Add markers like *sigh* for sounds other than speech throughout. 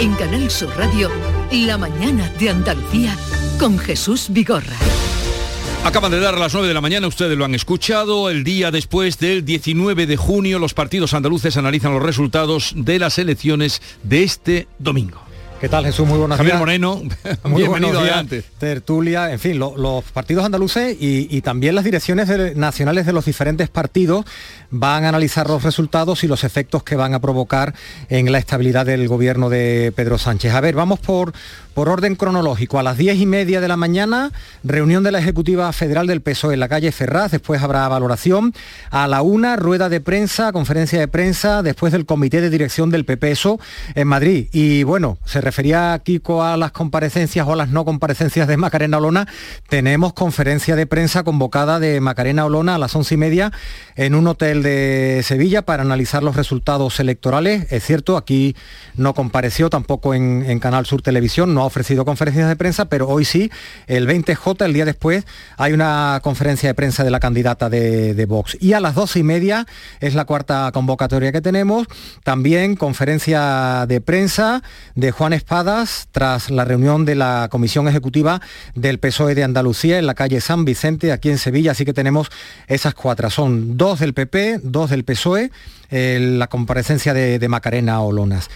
En Canal Sur Radio, La mañana de Andalucía con Jesús Vigorra. Acaban de dar a las 9 de la mañana, ustedes lo han escuchado, el día después del 19 de junio los partidos andaluces analizan los resultados de las elecciones de este domingo. ¿Qué tal Jesús? Muy buenos Javier días. Moreno, *laughs* Muy bienvenido días, adelante. Tertulia, en fin, lo- los partidos andaluces y, y también las direcciones de- nacionales de los diferentes partidos van a analizar los resultados y los efectos que van a provocar en la estabilidad del gobierno de Pedro Sánchez. A ver, vamos por, por orden cronológico. A las diez y media de la mañana, reunión de la Ejecutiva Federal del PSOE en la calle Ferraz, después habrá valoración. A la una, rueda de prensa, conferencia de prensa, después del comité de dirección del PPSO en Madrid. Y bueno, se refería Kiko a las comparecencias o a las no comparecencias de Macarena Olona. Tenemos conferencia de prensa convocada de Macarena Olona a las once y media en un hotel de Sevilla para analizar los resultados electorales. Es cierto, aquí no compareció tampoco en, Canal Sur Televisión, no ha ofrecido conferencias de prensa, pero hoy sí, el 20J, el día después, hay una conferencia de prensa de la candidata de, de Vox. Y a las doce y media es la cuarta convocatoria que tenemos. También conferencia de prensa de Juan Espadas tras la reunión de la Comisión Ejecutiva del PSOE de Andalucía en la calle San Vicente, aquí en Sevilla. Así que tenemos esas cuatro. Son dos del PP, dos del PSOE, eh, la comparecencia de, de Macarena Olonas.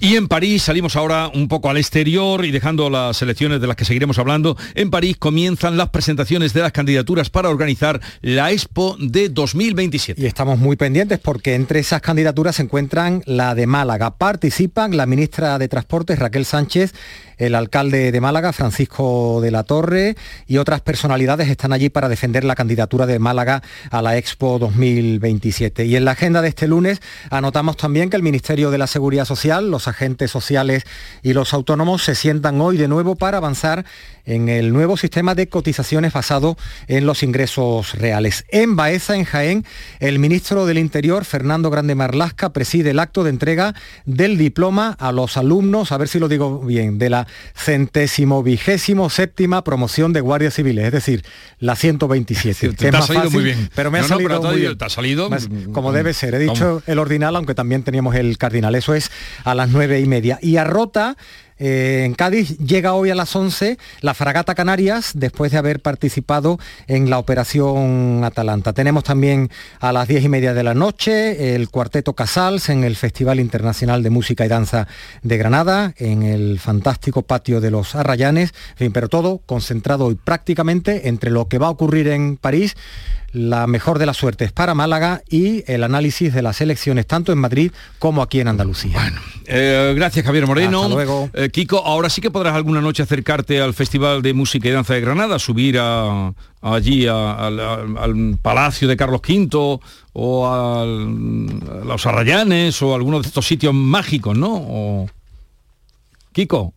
Y en París salimos ahora un poco al exterior y dejando las elecciones de las que seguiremos hablando, en París comienzan las presentaciones de las candidaturas para organizar la Expo de 2027. Y estamos muy pendientes porque entre esas candidaturas se encuentran la de Málaga. Participan la ministra de Transportes Raquel Sánchez, el alcalde de Málaga Francisco de la Torre y otras personalidades están allí para defender la candidatura de Málaga a la Expo 2027. Y en la agenda de este lunes. Anotamos también que el Ministerio de la Seguridad Social, los agentes sociales y los autónomos se sientan hoy de nuevo para avanzar en el nuevo sistema de cotizaciones basado en los ingresos reales. En Baeza, en Jaén, el ministro del Interior, Fernando Grande Marlasca, preside el acto de entrega del diploma a los alumnos, a ver si lo digo bien, de la centésimo vigésimo séptima promoción de guardias civiles, es decir, la 127. Te que es ha salido fácil, muy bien. Pero me ha No, no, salido te ha muy bien. te ha salido, como debe ser. He dicho el ordinal, aunque también teníamos el cardinal. Eso es a las nueve y media. Y a Rota, eh, en Cádiz, llega hoy a las 11 la fragata Canarias, después de haber participado en la operación Atalanta. Tenemos también a las diez y media de la noche el cuarteto Casals en el Festival Internacional de Música y Danza de Granada, en el fantástico patio de los Arrayanes. Pero todo concentrado hoy prácticamente entre lo que va a ocurrir en París la mejor de las suertes para Málaga y el análisis de las elecciones tanto en Madrid como aquí en Andalucía. Eh, gracias Javier Moreno. Hasta luego. Eh, Kiko, ahora sí que podrás alguna noche acercarte al Festival de Música y Danza de Granada, subir a- allí a- al, al- al Palacio de Carlos V o al- a los Arrayanes o alguno de estos sitios mágicos, ¿no? O- Kiko.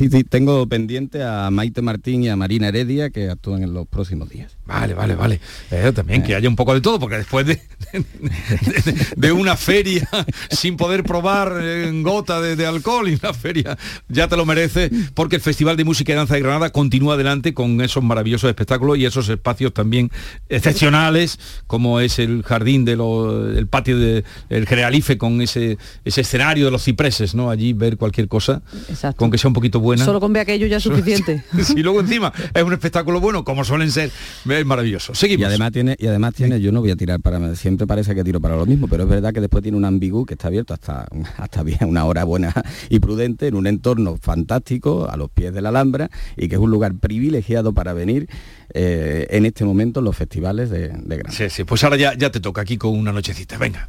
Sí, sí, tengo pendiente a Maite Martín y a Marina Heredia que actúan en los próximos días. Vale, vale, vale. Eh, también que haya un poco de todo, porque después de, de- de una feria sin poder probar en gota de, de alcohol y una feria, ya te lo merece, porque el Festival de Música y Danza de Granada continúa adelante con esos maravillosos espectáculos y esos espacios también excepcionales, como es el jardín de el patio del Generalife con ese, ese escenario de los cipreses, ¿no? Allí ver cualquier cosa, Exacto. con que sea un poquito buena. Solo con ver aquello ya es *laughs* suficiente. Si luego encima es un espectáculo bueno, como suelen ser, es maravilloso. Seguimos. Y además tiene, y además tiene, yo no voy a tirar para, siempre parece que tiro para lo mismo, pero es verdad que después tiene un ambigú que está abierto hasta, *laughs* hasta bien una hora buena y prudente en un entorno fantástico a los pies de la Alhambra y que es un lugar privilegiado para venir eh, en este momento en los festivales de, de Granada. Sí, sí, pues ahora ya, ya te toca aquí con una nochecita, venga.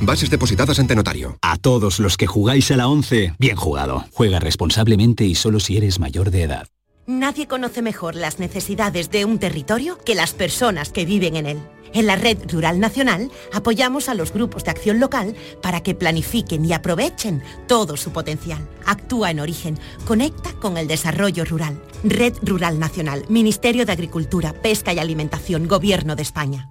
Bases depositadas ante notario. A todos los que jugáis a la 11, bien jugado. Juega responsablemente y solo si eres mayor de edad. Nadie conoce mejor las necesidades de un territorio que las personas que viven en él. En la Red Rural Nacional apoyamos a los grupos de acción local para que planifiquen y aprovechen todo su potencial. Actúa en origen, conecta con el desarrollo rural. Red Rural Nacional, Ministerio de Agricultura, Pesca y Alimentación, Gobierno de España.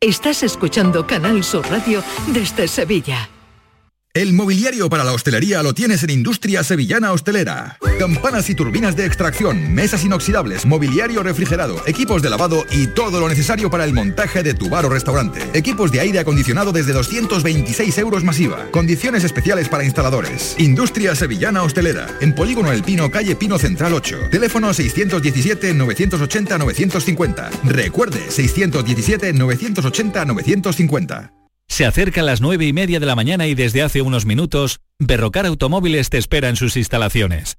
Estás escuchando Canal Sur Radio desde Sevilla. El mobiliario para la hostelería lo tienes en Industria Sevillana Hostelera. Campanas y turbinas de extracción, mesas inoxidables, mobiliario refrigerado, equipos de lavado y todo lo necesario para el montaje de tu bar o restaurante. Equipos de aire acondicionado desde 226 euros masiva. Condiciones especiales para instaladores. Industria Sevillana Hostelera. En Polígono El Pino, calle Pino Central 8. Teléfono 617-980-950. Recuerde, 617-980-950. Se acerca las nueve y media de la mañana y desde hace unos minutos, Berrocar Automóviles te espera en sus instalaciones.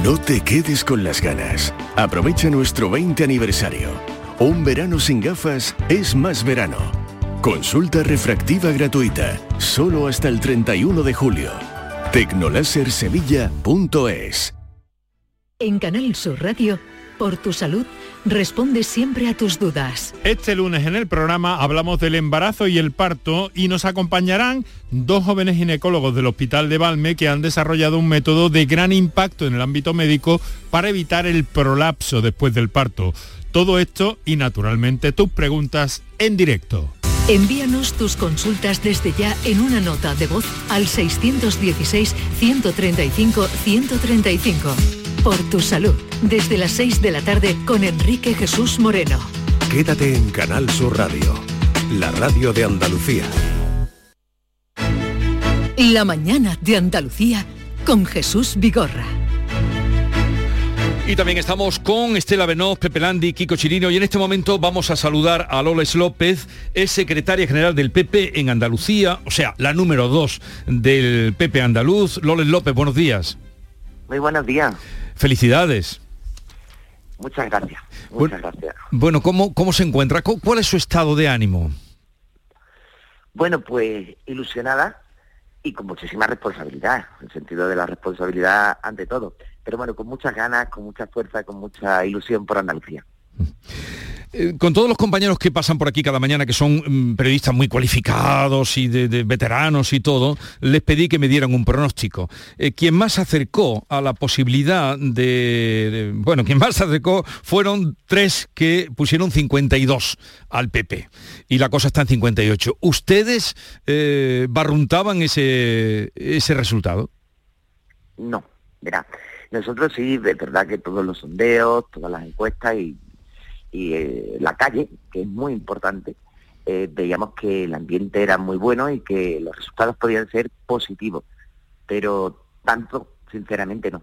No te quedes con las ganas. Aprovecha nuestro 20 aniversario. Un verano sin gafas es más verano. Consulta refractiva gratuita, solo hasta el 31 de julio. Tecnolasersevilla.es En Canal Sur Radio, por tu salud, responde siempre a tus dudas. Este lunes en el programa hablamos del embarazo y el parto y nos acompañarán dos jóvenes ginecólogos del Hospital de Valme que han desarrollado un método de gran impacto en el ámbito médico para evitar el prolapso después del parto. Todo esto y naturalmente tus preguntas en directo. Envíanos tus consultas desde ya en una nota de voz al 616-135-135. Por tu salud, desde las 6 de la tarde con Enrique Jesús Moreno. Quédate en Canal Sur Radio, la radio de Andalucía. La mañana de Andalucía con Jesús Vigorra. Y también estamos con Estela Benoz, Pepe Landi, Kiko Chirino y en este momento vamos a saludar a Loles López, es secretaria general del PP en Andalucía, o sea, la número dos del PP andaluz. Loles López, buenos días. Muy buenos días. Felicidades. Muchas gracias. Muchas bueno, gracias. Bueno, ¿cómo, ¿cómo se encuentra? ¿Cuál es su estado de ánimo? Bueno, pues ilusionada y con muchísima responsabilidad, en el sentido de la responsabilidad ante todo pero bueno, con muchas ganas, con mucha fuerza, con mucha ilusión por Andalucía. Eh, con todos los compañeros que pasan por aquí cada mañana, que son mm, periodistas muy cualificados y de, veteranos y todo, les pedí que me dieran un pronóstico. Eh, quien más se acercó a la posibilidad de, Bueno, quien más se acercó fueron tres que pusieron 52 al PP. Y la cosa está en 58. ¿Ustedes eh, barruntaban ese, ese resultado? No, verá. Nosotros sí, de verdad que todos los sondeos, todas las encuestas y, eh, la calle, que es muy importante, eh, veíamos que el ambiente era muy bueno y que los resultados podían ser positivos, pero tanto, sinceramente, no.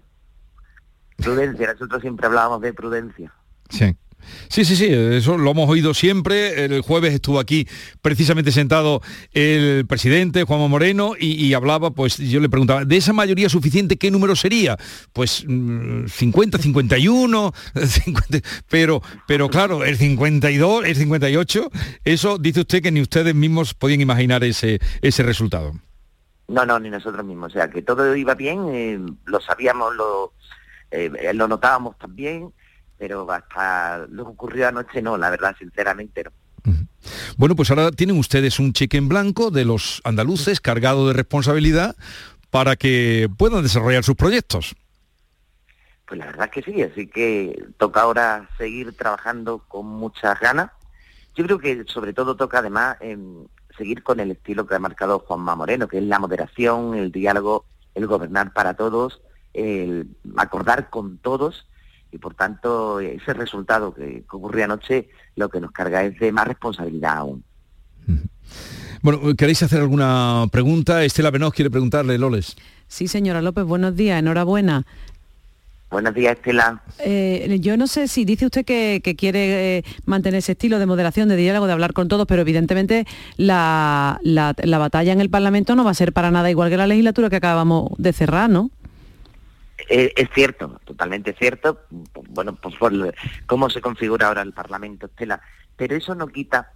Prudencia, nosotros siempre hablábamos de prudencia. Sí. Sí, sí, sí, eso lo hemos oído siempre. El jueves estuvo aquí precisamente sentado el presidente Juan Moreno y, hablaba, pues yo le preguntaba, ¿de esa mayoría suficiente qué número sería? Pues 50, 51, 50, pero, pero claro, el 52, el 58, eso dice usted que ni ustedes mismos podían imaginar ese, ese resultado. No, no, ni nosotros mismos. O sea, que todo iba bien, eh, lo sabíamos, lo, eh, lo notábamos también pero hasta lo que ocurrió anoche no, la verdad, sinceramente no. Bueno, pues ahora tienen ustedes un cheque en blanco de los andaluces cargado de responsabilidad para que puedan desarrollar sus proyectos. Pues la verdad es que sí, así que toca ahora seguir trabajando con muchas ganas. Yo creo que sobre todo toca además em, seguir con el estilo que ha marcado Juanma Moreno, que es la moderación, el diálogo, el gobernar para todos, el acordar con todos y por tanto ese resultado que, ocurrió anoche lo que nos carga es de más responsabilidad aún. Bueno, ¿queréis hacer alguna pregunta? Estela Benoz quiere preguntarle, Loles. Sí, señora López, buenos días, enhorabuena. Buenos días, Estela. Eh, yo no sé si dice usted que, quiere eh, mantener ese estilo de moderación, de diálogo, de hablar con todos, pero evidentemente la, batalla en el Parlamento no va a ser para nada igual que la legislatura que acabamos de cerrar, ¿no? Eh, es cierto, totalmente cierto. Bueno, pues por cómo se configura ahora el Parlamento, Estela. Pero eso no quita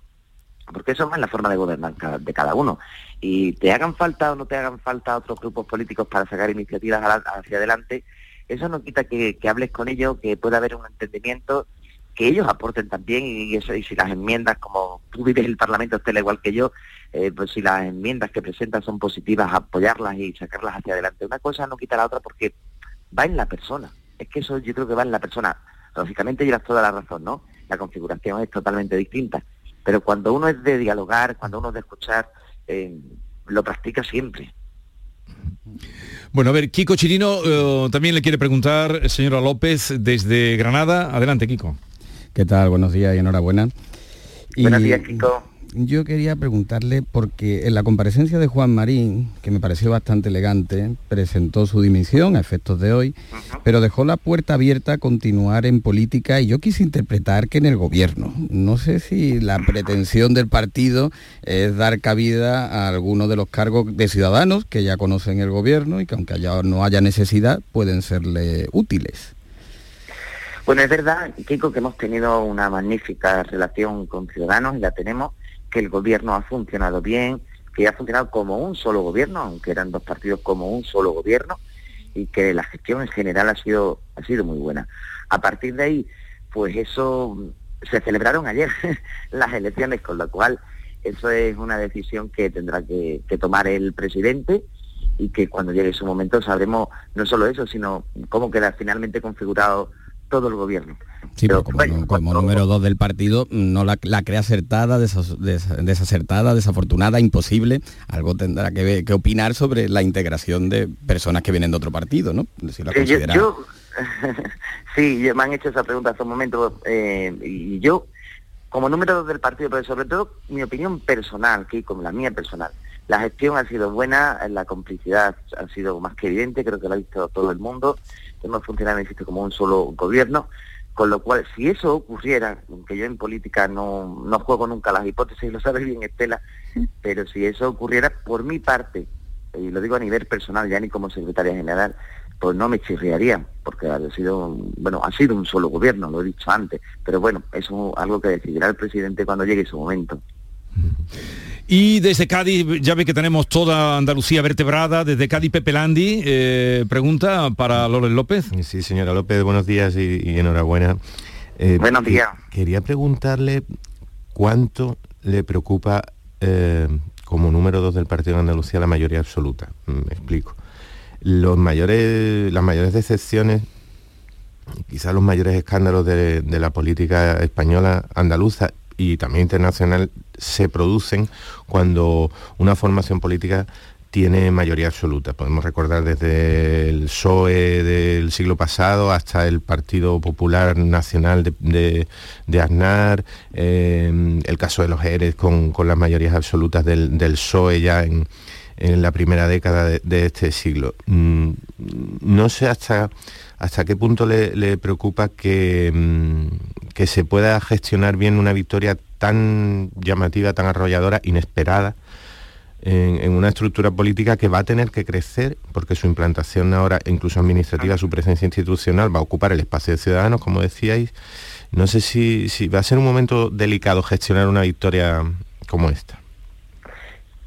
porque eso es la forma de gobernar de cada uno. Y te hagan falta o no te hagan falta otros grupos políticos para sacar iniciativas hacia adelante, eso no quita que, hables con ellos, que pueda haber un entendimiento, que ellos aporten también y, eso, y si las enmiendas, como tú vives el Parlamento, Estela, igual que yo, eh, pues si las enmiendas que presentan son positivas, apoyarlas y sacarlas hacia adelante. Una cosa no quita la otra porque va en la persona. Es que eso yo creo que va en la persona. Lógicamente llevas toda la razón, ¿no? La configuración es totalmente distinta. Pero cuando uno es de dialogar, cuando uno es de escuchar, eh, lo practica siempre. Bueno, a ver, Kiko Chirino eh, también le quiere preguntar, señora López, desde Granada. Adelante, Kiko. ¿Qué tal? Buenos días y enhorabuena. Buenos días, Kiko yo quería preguntarle, porque en la comparecencia de Juan Marín, que me pareció bastante elegante, presentó su dimisión a efectos de hoy, pero dejó la puerta abierta a continuar en política y yo quise interpretar que en el gobierno. No sé si la pretensión del partido es dar cabida a algunos de los cargos de ciudadanos que ya conocen el gobierno y que aunque no haya necesidad, pueden serle útiles. Bueno, es verdad, Kiko, que hemos tenido una magnífica relación con Ciudadanos y la tenemos que el gobierno ha funcionado bien, que ha funcionado como un solo gobierno, aunque eran dos partidos como un solo gobierno, y que la gestión en general ha sido, ha sido muy buena. A partir de ahí, pues eso se celebraron ayer *laughs* las elecciones, con lo cual eso es una decisión que tendrá que, que tomar el presidente y que cuando llegue su momento sabremos no solo eso, sino cómo queda finalmente configurado todo el gobierno. Sí, pero, como, número dos del partido, no la, cree acertada, desacertada, desafortunada, imposible. Algo tendrá que, que, opinar sobre la integración de personas que vienen de otro partido, ¿no? Si yo, *laughs* sí, me han hecho esa pregunta hace un momento eh, y yo, como número dos del partido, pero sobre todo mi opinión personal, que como la mía personal, la gestión ha sido buena, la complicidad ha sido más que evidente, creo que lo ha visto todo el mundo hemos funcionado existe como un solo gobierno, con lo cual, si eso ocurriera, aunque yo en política no, no juego nunca las hipótesis, lo sabe bien Estela, pero si eso ocurriera, por mi parte, y lo digo a nivel personal, ya ni como secretaria general, pues no me chirriaría, porque ha sido, bueno, ha sido un solo gobierno, lo he dicho antes, pero bueno, eso es algo que decidirá el presidente cuando llegue su momento. Y desde Cádiz, ya ve que tenemos toda Andalucía vertebrada, desde Cádiz Pepe Landi, eh, pregunta para Loles López. Sí, señora López, buenos días y, enhorabuena. Eh, buenos días. quería preguntarle cuánto le preocupa eh, como número dos del Partido de Andalucía la mayoría absoluta. Mm, me explico. Los mayores, las mayores decepciones, quizás los mayores escándalos de, de la política española andaluza y también internacional se producen cuando una formación política tiene mayoría absoluta. Podemos recordar desde el PSOE del siglo pasado hasta el Partido Popular Nacional de, Aznar, eh, el caso de los ERES con, las mayorías absolutas del, del PSOE ya en, la primera década de, este siglo. Mm, no sé hasta, hasta qué punto le, preocupa que, mm, que se pueda gestionar bien una victoria tan llamativa, tan arrolladora, inesperada, en, una estructura política que va a tener que crecer, porque su implantación ahora, incluso administrativa, su presencia institucional, va a ocupar el espacio de ciudadanos, como decíais. No sé si, va a ser un momento delicado gestionar una victoria como esta.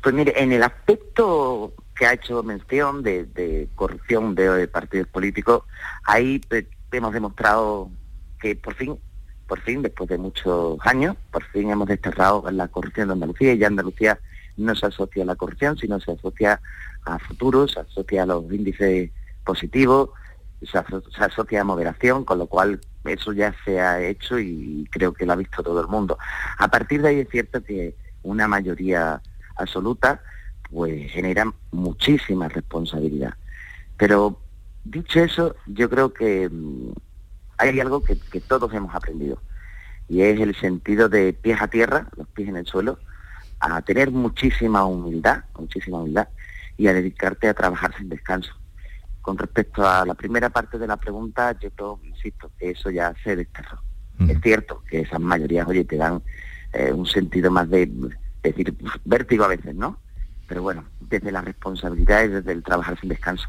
Pues mire, en el aspecto que ha hecho mención de, corrupción de, partidos políticos, ahí pues, hemos demostrado que por fin por fin, después de muchos años, por fin hemos desterrado la corrupción de Andalucía y ya Andalucía no se asocia a la corrupción, sino se asocia a futuros, se asocia a los índices positivos, se, asocia a moderación, con lo cual eso ya se ha hecho y creo que lo ha visto todo el mundo. A partir de ahí es cierto que una mayoría absoluta pues genera muchísima responsabilidad. Pero dicho eso, yo creo que mm, hay algo que, que todos hemos aprendido y es el sentido de pies a tierra, los pies en el suelo, a tener muchísima humildad, muchísima humildad y a dedicarte a trabajar sin descanso. Con respecto a la primera parte de la pregunta, yo creo, insisto, que eso ya se desterró. Es cierto que esas mayorías, oye, te dan eh, un sentido más de, decir, vértigo a veces, ¿no? Pero bueno, desde la responsabilidad y desde el trabajar sin descanso.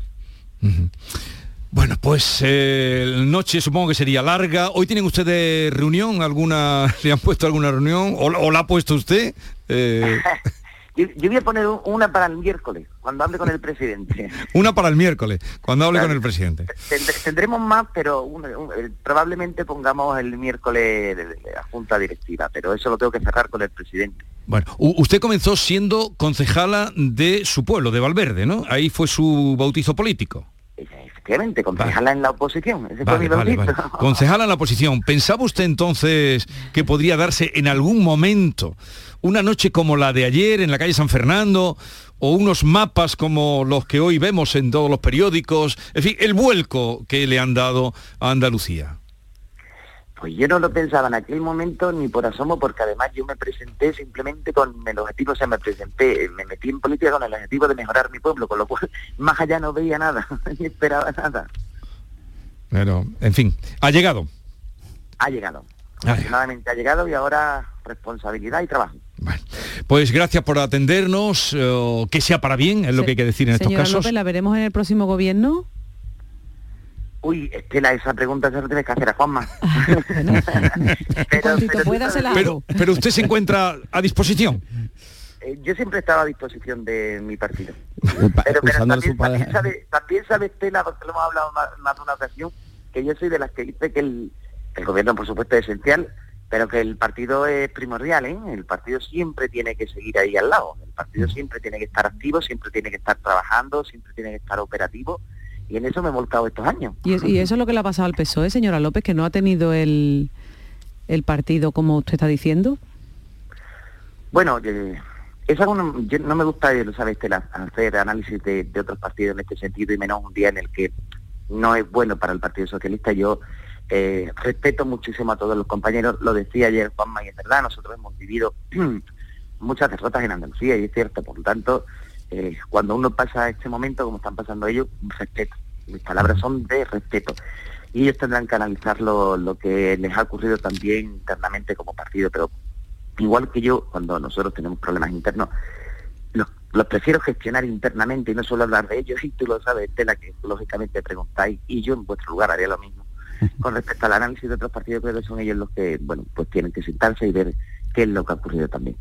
Bueno, pues eh, noche supongo que sería larga. ¿Hoy tienen ustedes reunión? ¿Alguna, *laughs* ¿Le han puesto alguna reunión? ¿O, o la ha puesto usted? Eh, *laughs* Yo, yo voy a poner un- una para el miércoles, cuando hable con el presidente. *laughs* una para el miércoles, cuando hable con el presidente. Tend- Tendremos más, pero un- probablemente pongamos el miércoles la Junta Directiva, pero eso lo tengo que cerrar con el presidente. Bueno, usted comenzó siendo concejala de su pueblo, de Valverde, ¿no? Ahí fue su bautizo político. Efectivamente, concejala en la oposición. Ese fue mi Vale, vale, bautizo. vale. Concejala en la oposición. ¿Pensaba usted entonces que podría darse en algún momento una noche como la de ayer en la calle San Fernando o unos mapas como los que hoy vemos en todos los periódicos? En fin, el vuelco que le han dado a Andalucía. Pues yo no lo pensaba en aquel momento ni por asomo, porque además yo me presenté simplemente con el objetivo, o sea, me presenté, me metí en política con el objetivo de mejorar mi pueblo, con lo cual *laughs* más allá no veía nada, *laughs* ni esperaba nada. Pero, en fin, ha llegado. Ha llegado. Ah, Afortunadamente ha llegado y ahora responsabilidad y trabajo. Pues gracias por atendernos, eh, que sea para bien, es lo que hay que decir en estos Señora casos. López, ¿la veremos en el próximo gobierno? Uy, Estela, esa pregunta se la tienes que hacer a Juanma. *laughs* *laughs* Cuantito pueda se la Pero, pero usted se encuentra a disposición. Eh, yo siempre estaba a disposición de mi partido. Pero, también, su palabra. también sabe, también sabe Estela, porque lo hemos hablado más, más de una ocasión, que yo soy de las que dice que el, el gobierno, por supuesto, es esencial, pero que el partido es primordial, ¿eh? El partido siempre tiene que seguir ahí al lado. El partido siempre tiene que estar activo, siempre tiene que estar trabajando, siempre tiene que estar operativo. Y en eso me he volcado estos años. Y, es- y eso es lo que le ha pasado al PSOE, señora López, que no ha tenido el, el partido como usted está diciendo. Bueno, eh, es algo, no- yo no me gusta, eh, lo sabe Estela, hacer análisis de, de otros partidos en este sentido y menos un día en el que no es bueno para el Partido Socialista. Yo eh, respeto muchísimo a todos los compañeros, lo decía ayer Juanma y es verdad, nosotros hemos vivido *clears throat* muchas derrotas en Andalucía y es cierto, por lo tanto, eh, cuando uno pasa este momento, como están pasando ellos, respeto. Mis palabras son de respeto. Y ellos tendrán que analizar lo, lo que les ha ocurrido también internamente como partido, pero igual que yo, cuando nosotros tenemos problemas internos, los, los prefiero gestionar internamente y no solo hablar de ellos, *laughs* y tú lo sabes, Estela, que lógicamente preguntáis, y yo en vuestro lugar haría lo mismo. *laughs* Con respecto al análisis de otros partidos, creo que son ellos los que, bueno, pues tienen que sentarse y ver qué es lo que ha ocurrido también.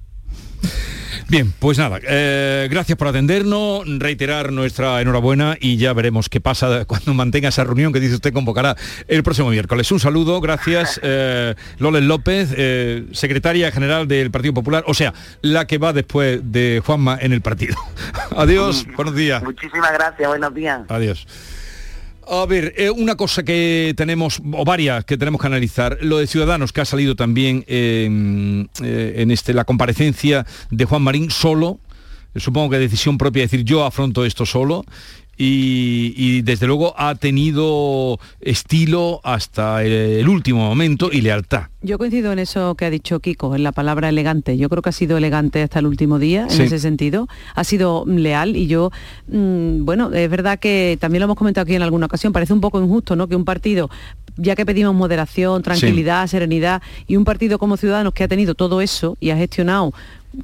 Bien, pues nada, eh, gracias por atendernos, reiterar nuestra enhorabuena y ya veremos qué pasa *laughs* cuando mantenga esa reunión que dice usted convocará el próximo miércoles. Un saludo, gracias *laughs* eh, Loles López, eh, secretaria general del Partido Popular, o sea, la que va después de Juanma en el partido. *laughs* Adiós, buenos días. Muchísimas gracias, buenos días. Adiós. A ver, eh, una cosa que tenemos, o varias que tenemos que analizar, lo de Ciudadanos, que ha salido también en, eh, en este, la comparecencia de Juan Marín solo, eh, supongo que decisión propia, decir yo afronto esto solo, y, y desde luego ha tenido estilo hasta el, el último momento y lealtad. Yo coincido en eso que ha dicho Kiko, en la palabra elegante. Yo creo que ha sido elegante hasta el último día, en ese sentido. Ha sido leal y yo, mm, bueno, es verdad que también lo hemos comentado aquí en alguna ocasión, parece un poco injusto, ¿no? Que un partido, ya que pedimos moderación, tranquilidad, serenidad, y un partido como Ciudadanos que ha tenido todo eso y ha gestionado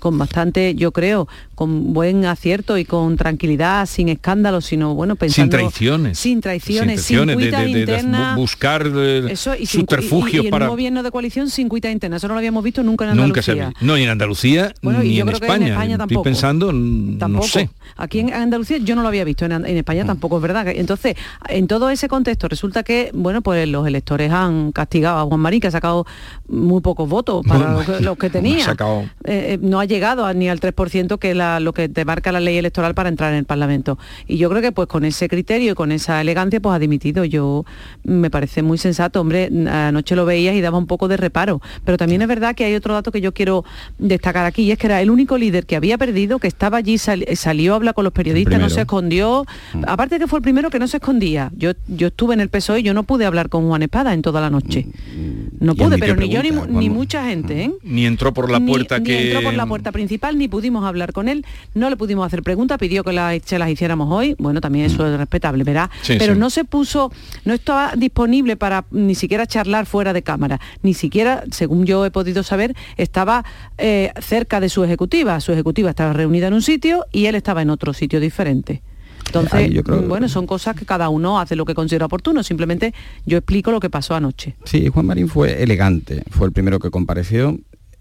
con bastante, yo creo, con buen acierto y con tranquilidad, sin escándalos, sino bueno, pensando... sin traiciones. Sin traiciones, sin, Sin traiciones, de- cuitas de- de- de internas. bu- buscar eh, Eso, y, sin- subterfugios y- para... un gobierno de coalición sin cuita interna. Eso no lo habíamos visto nunca en Nunca se Andalucía. ve. No, ni en Andalucía, Bueno, ni yo en creo que en España. España Estoy tampoco. pensando, n- Tampoco. no sé. Aquí en Andalucía yo no lo había visto, en, en España tampoco es verdad. Entonces, en todo ese contexto resulta que, bueno, pues los electores han castigado a Juan Marín, que ha sacado muy pocos votos para los que- *laughs* ha tenía. sacado- Eh, eh, no ha llegado ni al 3% que la, lo que te marca la ley electoral para entrar en el Parlamento. Y yo creo que pues con ese criterio y con esa elegancia pues ha dimitido. Yo me parece muy sensato, hombre, anoche lo veías y daba un poco de reparo. Pero también es verdad que hay otro dato que yo quiero destacar aquí y es que era el único líder que había perdido, que estaba allí, salió a hablar con los periodistas, no se escondió. Mm. Aparte de que fue el primero que no se escondía. Yo, yo estuve en el PSOE y yo no pude hablar con Juan Espada en toda la noche. Mm, no pude, pero ni yo ni, mucha gente, ¿eh? Ni entró por la puerta que... Ni entró por la puerta principal, ni pudimos hablar con él, no le pudimos hacer preguntas, pidió que las, se las hiciéramos hoy. Bueno, también eso es respetable, ¿verdad? pero no se puso, no estaba disponible para ni siquiera charlar fuera de cámara, ni siquiera, según yo he podido saber, estaba eh, cerca de su ejecutiva. Su ejecutiva estaba reunida en un sitio y él estaba en otro sitio diferente. Entonces, bueno, son cosas que cada uno hace lo que considera oportuno. Simplemente yo explico lo que pasó anoche. Sí, Juan Marín fue elegante. Fue el primero que compareció.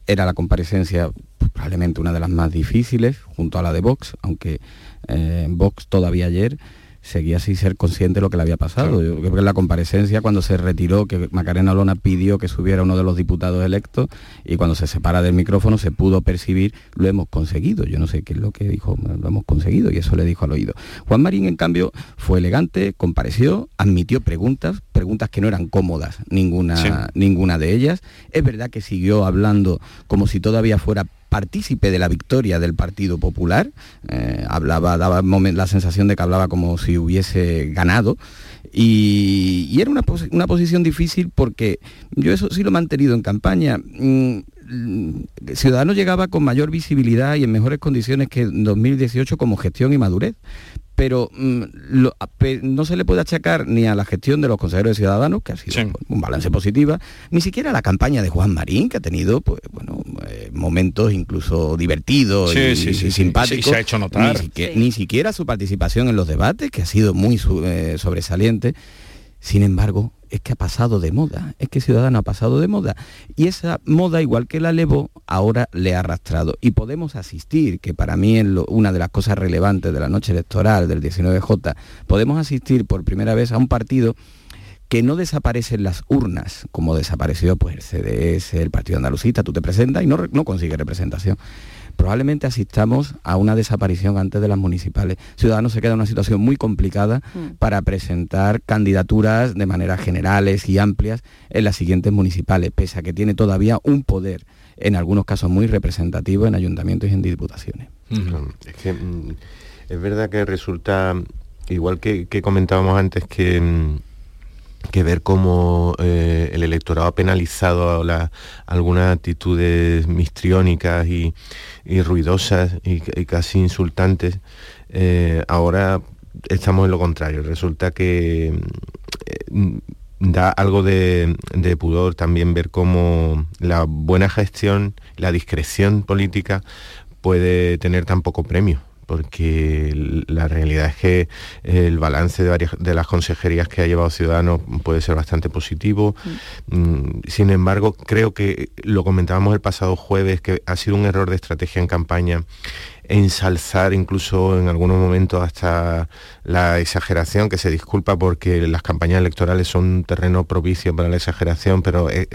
Era la comparecencia probablemente una de las más difíciles, junto a la de Vox, aunque eh, Vox todavía ayer seguía sin ser consciente de lo que le había pasado. Yo creo que en la comparecencia, cuando se retiró, que Macarena Olona pidió que subiera uno de los diputados electos y cuando se separa del micrófono se pudo percibir, lo hemos conseguido. Yo no sé qué es lo que dijo, lo hemos conseguido y eso le dijo al oído. Juan Marín, en cambio, fue elegante, compareció, admitió preguntas, preguntas que no eran cómodas, ninguna, ninguna de ellas. Es verdad que siguió hablando como si todavía fuera partícipe de la victoria del Partido Popular, eh, hablaba, daba la sensación de que hablaba como si hubiese ganado, y, era una, una, posición difícil porque yo eso sí lo he mantenido en campaña. Mm, Ciudadanos llegaba con mayor visibilidad y en mejores condiciones que en 2018 como gestión y madurez pero mm, no se le puede achacar ni a la gestión de los consejeros de Ciudadanos, que ha sido un balance positiva, ni siquiera a la campaña de Juan Marín, que ha tenido pues, bueno, eh, momentos incluso divertidos y, simpáticos. se ha hecho notar. Ni, siquiera su participación en los debates, que ha sido muy eh, sobresaliente. Sin embargo, es que ha pasado de moda, es que Ciudadano ha pasado de moda. Y esa moda, igual que la Levo, ahora le ha arrastrado. Y podemos asistir, que para mí es una de las cosas relevantes de la noche electoral del 19J, podemos asistir por primera vez a un partido que no desaparece en las urnas, como desapareció pues, el CDS, el Partido Andalucista, tú te presentas y no, no consigues representación probablemente asistamos a una desaparición antes de las municipales. Ciudadanos se queda en una situación muy complicada mm. para presentar candidaturas de manera generales y amplias en las siguientes municipales, pese a que tiene todavía un poder, en algunos casos muy representativo, en ayuntamientos y en diputaciones. Es que mm, es verdad que resulta, igual que, comentábamos antes, que... Mm, que ver cómo eh, el electorado ha penalizado algunas actitudes mistriónicas y, ruidosas y, casi insultantes, eh, ahora estamos en lo contrario. Resulta que eh, da algo de, de, pudor también ver cómo la buena gestión, la discreción política puede tener tan poco premio porque la realidad es que el balance de, varias, de las consejerías que ha llevado Ciudadanos puede ser bastante positivo. Mm. Mm, sin embargo, creo que lo comentábamos el pasado jueves, que ha sido un error de estrategia en campaña ensalzar incluso en algunos momentos hasta la exageración, que se disculpa porque las campañas electorales son terreno propicio para la exageración, pero eh,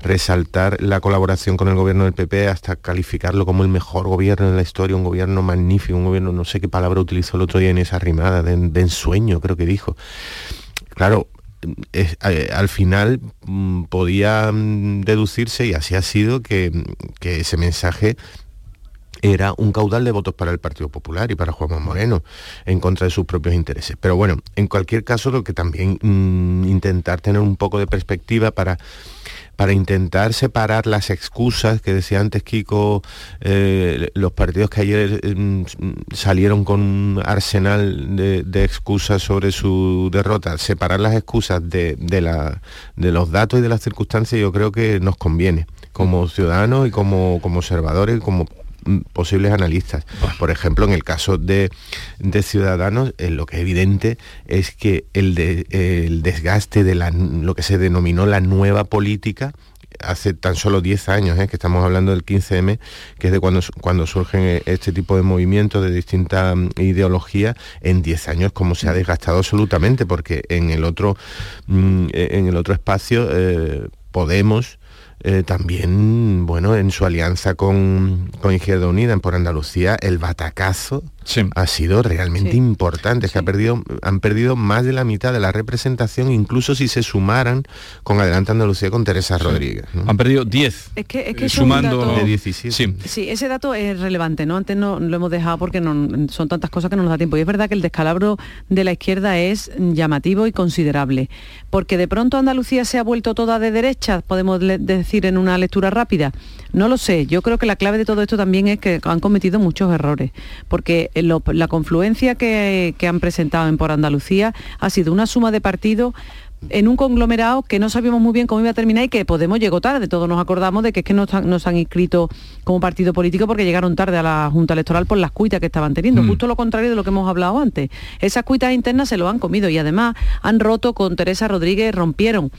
resaltar la colaboración con el gobierno del PP hasta calificarlo como el mejor gobierno de la historia, un gobierno magnífico, un gobierno, no sé qué palabra utilizó el otro día en esa rimada, de, ensueño creo que dijo. Claro, eh, al final mm, podía mm, deducirse, y así ha sido, que ese mensaje era un caudal de votos para el Partido Popular y para Juan Moreno en contra de sus propios intereses. Pero bueno, en cualquier caso, lo que también mm, intentar tener un poco de perspectiva para para intentar separar las excusas que decía antes Kiko, eh, los partidos que ayer mm, salieron con un arsenal de, excusas sobre su derrota, separar las excusas de, la, de los datos y de las circunstancias yo creo que nos conviene como ciudadanos y como, como observadores, como posibles analistas. Por ejemplo, en el caso de, Ciudadanos, eh, lo que es evidente es que el, el desgaste de la, lo que se denominó la nueva política, hace tan solo 10 años, eh, que estamos hablando del 15M, que es de cuando, cuando surgen eh, este tipo de movimientos de distinta mm, ideología, en 10 años como se ha desgastado absolutamente, porque en el otro, mm, en el otro espacio Podemos eh, también, bueno, en su alianza con, con Izquierda Unida por Andalucía, el batacazo ha sido realmente importante. que ha perdido, han perdido más de la mitad de la representación, incluso si se sumaran con Adelante Andalucía con Teresa Rodríguez. Han perdido 10. Es que, es que sumando de 17. Sí. ese dato es relevante, ¿no? Antes no lo hemos dejado porque no, son tantas cosas que no nos da tiempo. Y es verdad que el descalabro de la izquierda es llamativo y considerable. Porque de pronto Andalucía se ha vuelto toda de derecha, podemos decir en una lectura rápida. No lo sé. Yo creo que la clave de todo esto también es que han cometido muchos errores. Porque la confluencia que, han presentado en Por Andalucía ha sido una suma de partidos en un conglomerado que no sabíamos muy bien cómo iba a terminar y que Podemos llegó tarde. Todos nos acordamos de que es que no, se han inscrito como partido político porque llegaron tarde a la Junta Electoral por las cuitas que estaban teniendo. Mm. Justo lo contrario de lo que hemos hablado antes. Esas cuitas internas se lo han comido y además han roto con Teresa Rodríguez, rompieron.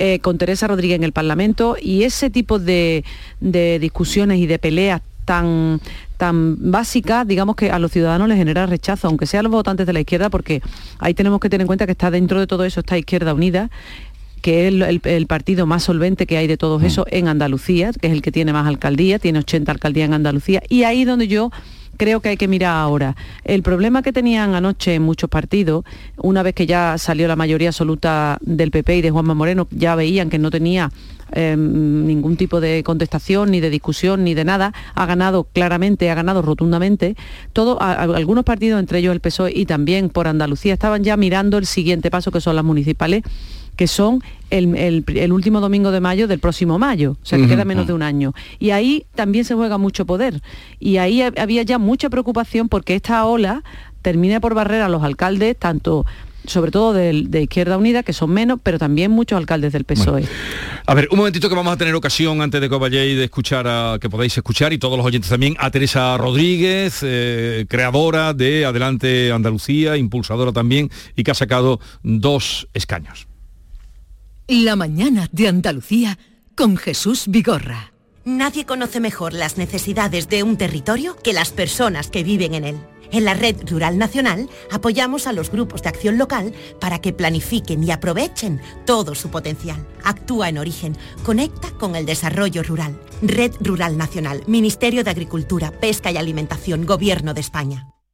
Eh, con Teresa Rodríguez en el Parlamento y ese tipo de, de discusiones y de peleas tan, tan básica, digamos que a los ciudadanos les genera rechazo, aunque sean los votantes de la izquierda, porque ahí tenemos que tener en cuenta que está dentro de todo eso está Izquierda Unida, que es el, partido más solvente que hay de todos mm. esos en Andalucía, que es el que tiene más alcaldía, tiene 80 alcaldías en Andalucía, y ahí donde yo creo que hay que mirar ahora. El problema que tenían anoche en muchos partidos, una vez que ya salió la mayoría absoluta del PP y de Juanma Moreno, ya veían que no tenía Em, ningún tipo de contestación, ni de discusión, ni de nada, ha ganado claramente, ha ganado rotundamente. Todo, algunos partidos, entre ellos el PSOE y también por Andalucía, estaban ya mirando el siguiente paso, que son las municipales que son el, último domingo de mayo del próximo mayo, o sea que queda menos de un año. Y ahí también se juega mucho poder. Y ahí había ya mucha preocupación porque esta ola termine por barrer a los alcaldes, tanto sobre todo de, Izquierda Unida, que son menos, pero también muchos alcaldes del PSOE. A ver, un momentito que vamos a tener ocasión antes de que vayáis de escuchar, a, que podáis escuchar, y todos los oyentes también, a Teresa Rodríguez, eh, creadora de Adelante Andalucía, impulsadora también, y que ha sacado dos escaños. La mañana de Andalucía con Jesús Vigorra. Nadie conoce mejor las necesidades de un territorio que las personas que viven en él. En la Red Rural Nacional apoyamos a los grupos de acción local para que planifiquen y aprovechen todo su potencial. Actúa en origen, conecta con el desarrollo rural. Red Rural Nacional, Ministerio de Agricultura, Pesca y Alimentación, Gobierno de España.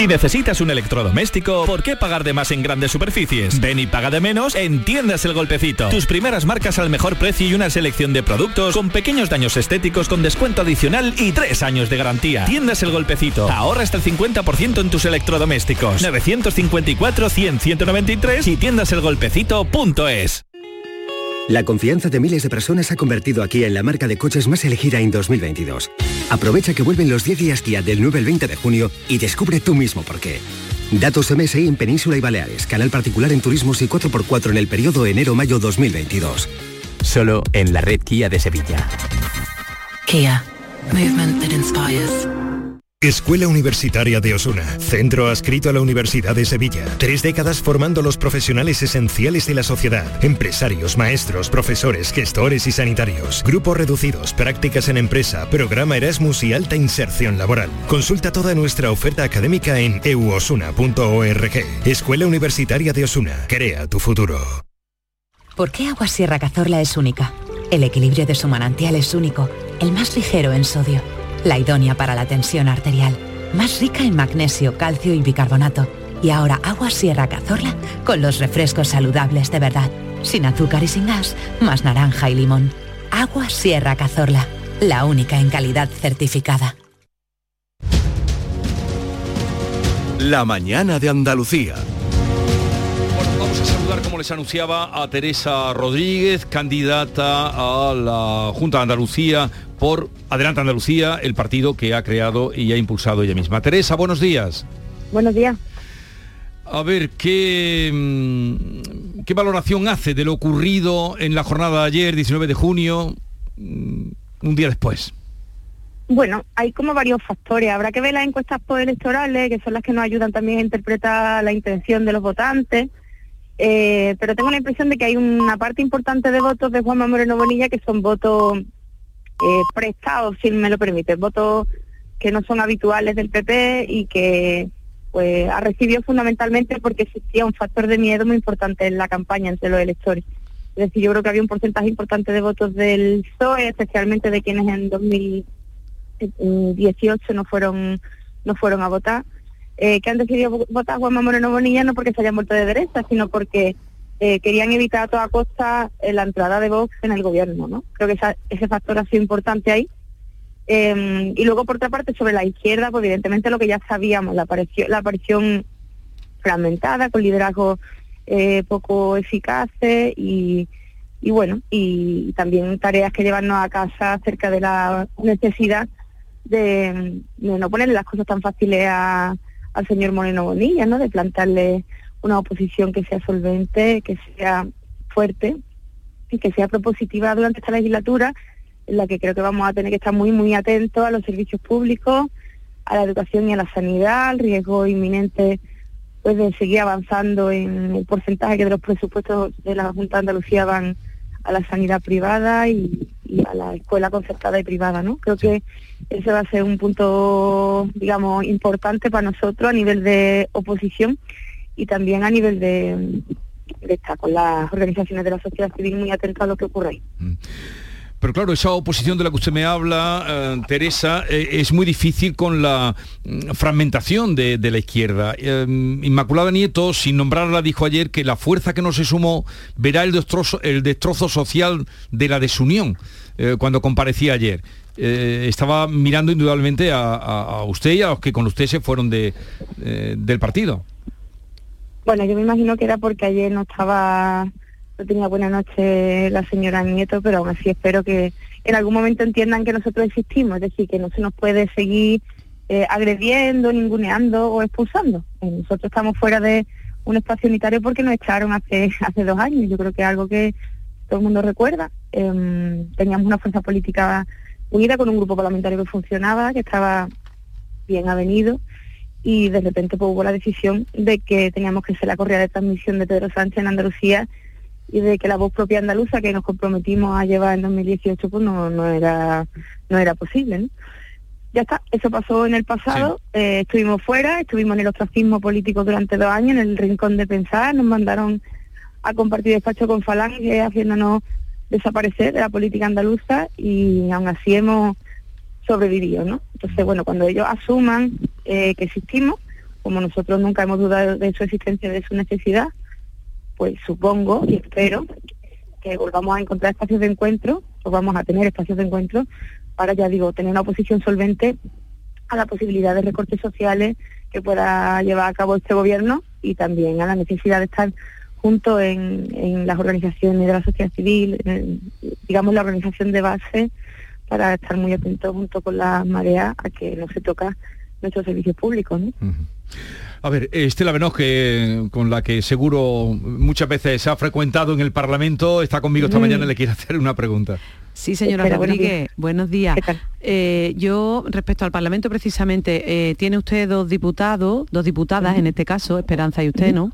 Si necesitas un electrodoméstico, ¿por qué pagar de más en grandes superficies? Ven y paga de menos en Tiendas El Golpecito. Tus primeras marcas al mejor precio y una selección de productos con pequeños daños estéticos con descuento adicional y tres años de garantía. Tiendas El Golpecito. Ahorra hasta el 50% en tus electrodomésticos. 954 100 193 y tiendaselgolpecito.es. La confianza de miles de personas ha convertido aquí en la marca de coches más elegida en 2022. Aprovecha que vuelven los 10 días Kia del 9 al 20 de junio y descubre tú mismo por qué. Datos MSI en Península y Baleares, canal particular en turismos y 4x4 en el periodo enero-mayo 2022. Solo en la red Kia de Sevilla. Kia. Movement that inspires. Escuela Universitaria de Osuna, centro adscrito a la Universidad de Sevilla. Tres décadas formando los profesionales esenciales de la sociedad, empresarios, maestros, profesores, gestores y sanitarios. Grupos reducidos, prácticas en empresa, programa Erasmus y alta inserción laboral. Consulta toda nuestra oferta académica en euosuna.org. Escuela Universitaria de Osuna, crea tu futuro. ¿Por qué Agua Sierra Cazorla es única? El equilibrio de su manantial es único, el más ligero en sodio la idónea para la tensión arterial, más rica en magnesio, calcio y bicarbonato. Y ahora agua Sierra Cazorla con los refrescos saludables de verdad, sin azúcar y sin gas, más naranja y limón. Agua Sierra Cazorla, la única en calidad certificada. La mañana de Andalucía. vamos a saludar, como les anunciaba, a Teresa Rodríguez, candidata a la Junta de Andalucía por Adelante Andalucía, el partido que ha creado y ha impulsado ella misma. Teresa, buenos días. Buenos días. A ver, ¿qué, mm, qué valoración hace de lo ocurrido en la jornada de ayer, 19 de junio, mm, un día después? Bueno, hay como varios factores. Habrá que ver las encuestas postelectorales, que son las que nos ayudan también a interpretar la intención de los votantes. Eh, pero tengo la impresión de que hay una parte importante de votos de Juanma Moreno Bonilla que son votos eh, prestados, si me lo permite, votos que no son habituales del PP y que pues ha recibido fundamentalmente porque existía un factor de miedo muy importante en la campaña entre los electores. Es decir, yo creo que había un porcentaje importante de votos del PSOE, especialmente de quienes en 2000 18 no fueron no fueron a votar, eh, que han decidido votar a Juanma Moreno Bonilla no porque se hayan vuelto de derecha, sino porque eh, querían evitar a toda costa eh, la entrada de Vox en el gobierno, ¿no? Creo que ese factor ha sido importante ahí. Em, y luego, por otra parte, sobre la izquierda, pues evidentemente lo que ya sabíamos, la aparición, la aparición fragmentada, con liderazgo poco eficaces y, y bueno, y también tareas que llevarnos a casa acerca de la necesidad de, no ponerle las cosas tan fáciles al señor Moreno Bonilla, ¿no? De plantarle una oposición que sea solvente, que sea fuerte y que sea propositiva durante esta legislatura, en la que creo que vamos a tener que estar muy, muy atentos a los servicios públicos, a la educación y a la sanidad, al riesgo inminente pues de seguir avanzando en el porcentaje que de los presupuestos de la Junta de Andalucía van a la sanidad privada y, a la escuela concertada y privada, ¿no? Creo que ese va a ser un punto, digamos, importante para nosotros a nivel de oposición y también a nivel de, de con las organizaciones de la sociedad civil muy atentas a lo que ocurre ahí. Mm. Pero claro, esa oposición de la que usted me habla, eh, Teresa, eh, es muy difícil con la mm, fragmentación de, la izquierda. Eh, Inmaculada Nieto, sin nombrarla, dijo ayer que la fuerza que no se sumó verá el destrozo, social de la desunión cuando comparecía ayer. estaba mirando indudablemente a, usted y a los que con usted se fueron de, del partido. Bueno, yo me imagino que era porque ayer no estaba no tenía buena noche la señora Nieto, pero aún así espero que en algún momento entiendan que nosotros existimos, es decir, que no se nos puede seguir eh, agrediendo, ninguneando o expulsando. Eh, nosotros estamos fuera de un espacio unitario porque nos echaron hace, *laughs* hace dos años, yo creo que es algo que todo el mundo recuerda. Em, teníamos una fuerza política unida con un grupo parlamentario que funcionaba, que estaba bien avenido y de repente pues, hubo la decisión de que teníamos que ser la correa de transmisión de Pedro Sánchez en Andalucía y de que la voz propia andaluza que nos comprometimos a llevar en 2018 pues no, no era no era posible ya está eso pasó en el pasado eh, estuvimos fuera estuvimos en el ostracismo político durante dos años en el rincón de pensar nos mandaron a compartir despacho con Falange haciéndonos desaparecer de la política andaluza y aún así hemos sobrevivido no entonces bueno cuando ellos asuman eh, que existimos como nosotros nunca hemos dudado de su existencia de su necesidad pues supongo y espero que volvamos a encontrar espacios de encuentro, o vamos a tener espacios de encuentro para, ya digo, tener una oposición solvente a la posibilidad de recortes sociales que pueda llevar a cabo este gobierno y también a la necesidad de estar junto en, las organizaciones de la sociedad civil, digamos la organización de base, para estar muy atentos junto con la marea a que no se toca nuestros servicios públicos. ¿no? A ver, Estela Benoz, que, con la que seguro muchas veces se ha frecuentado en el Parlamento, está conmigo esta mm. mañana y le quiere hacer una pregunta. Sí, señora Rodríguez, buenos días. Eh, yo, respecto al Parlamento, precisamente, eh, tiene usted dos diputados, dos diputadas, en este caso, Esperanza y usted, ¿no?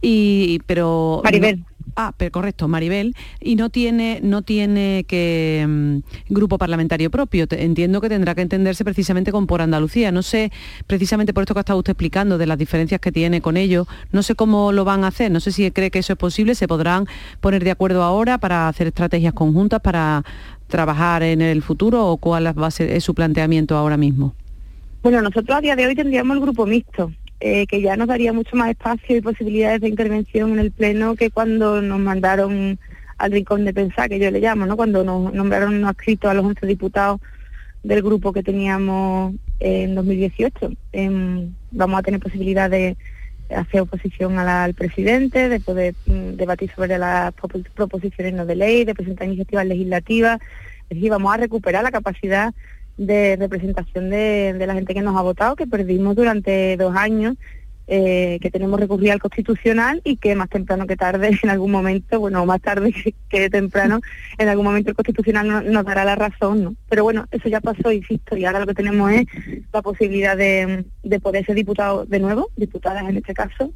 Y, pero... Maribel. Ah, pero correcto, Maribel, y no tiene, no tiene que mm, grupo parlamentario propio. entiendo que tendrá que entenderse precisamente con por Andalucía. No sé, precisamente por esto que ha estado usted explicando, de las diferencias que tiene con ellos, no sé cómo lo van a hacer, no sé si cree que eso es posible, se podrán poner de acuerdo ahora para hacer estrategias conjuntas para trabajar en el futuro o cuál va a ser su planteamiento ahora mismo. Bueno, nosotros a día de hoy tendríamos el grupo mixto. Eh, que ya nos daría mucho más espacio y posibilidades de intervención en el Pleno que cuando nos mandaron al rincón de pensar, que yo le llamo, ¿no? cuando nos nombraron no adscritos a los 11 diputados del grupo que teníamos en 2018. Em, vamos a tener posibilidad de, hacer oposición al presidente, de poder mm, debatir sobre las proposiciones no de ley, de presentar iniciativas legislativas. Es decir, vamos a recuperar la capacidad de representación de, de la gente que nos ha votado, que perdimos durante dos años eh, que tenemos recurrir al constitucional y que más temprano que tarde, *laughs* en algún momento, bueno, más tarde que, temprano, *laughs* en algún momento el constitucional nos dará la razón, ¿no? Pero bueno, eso ya pasó, insisto, y ahora lo que tenemos es la posibilidad de, poder ser diputado de nuevo, diputadas en este caso,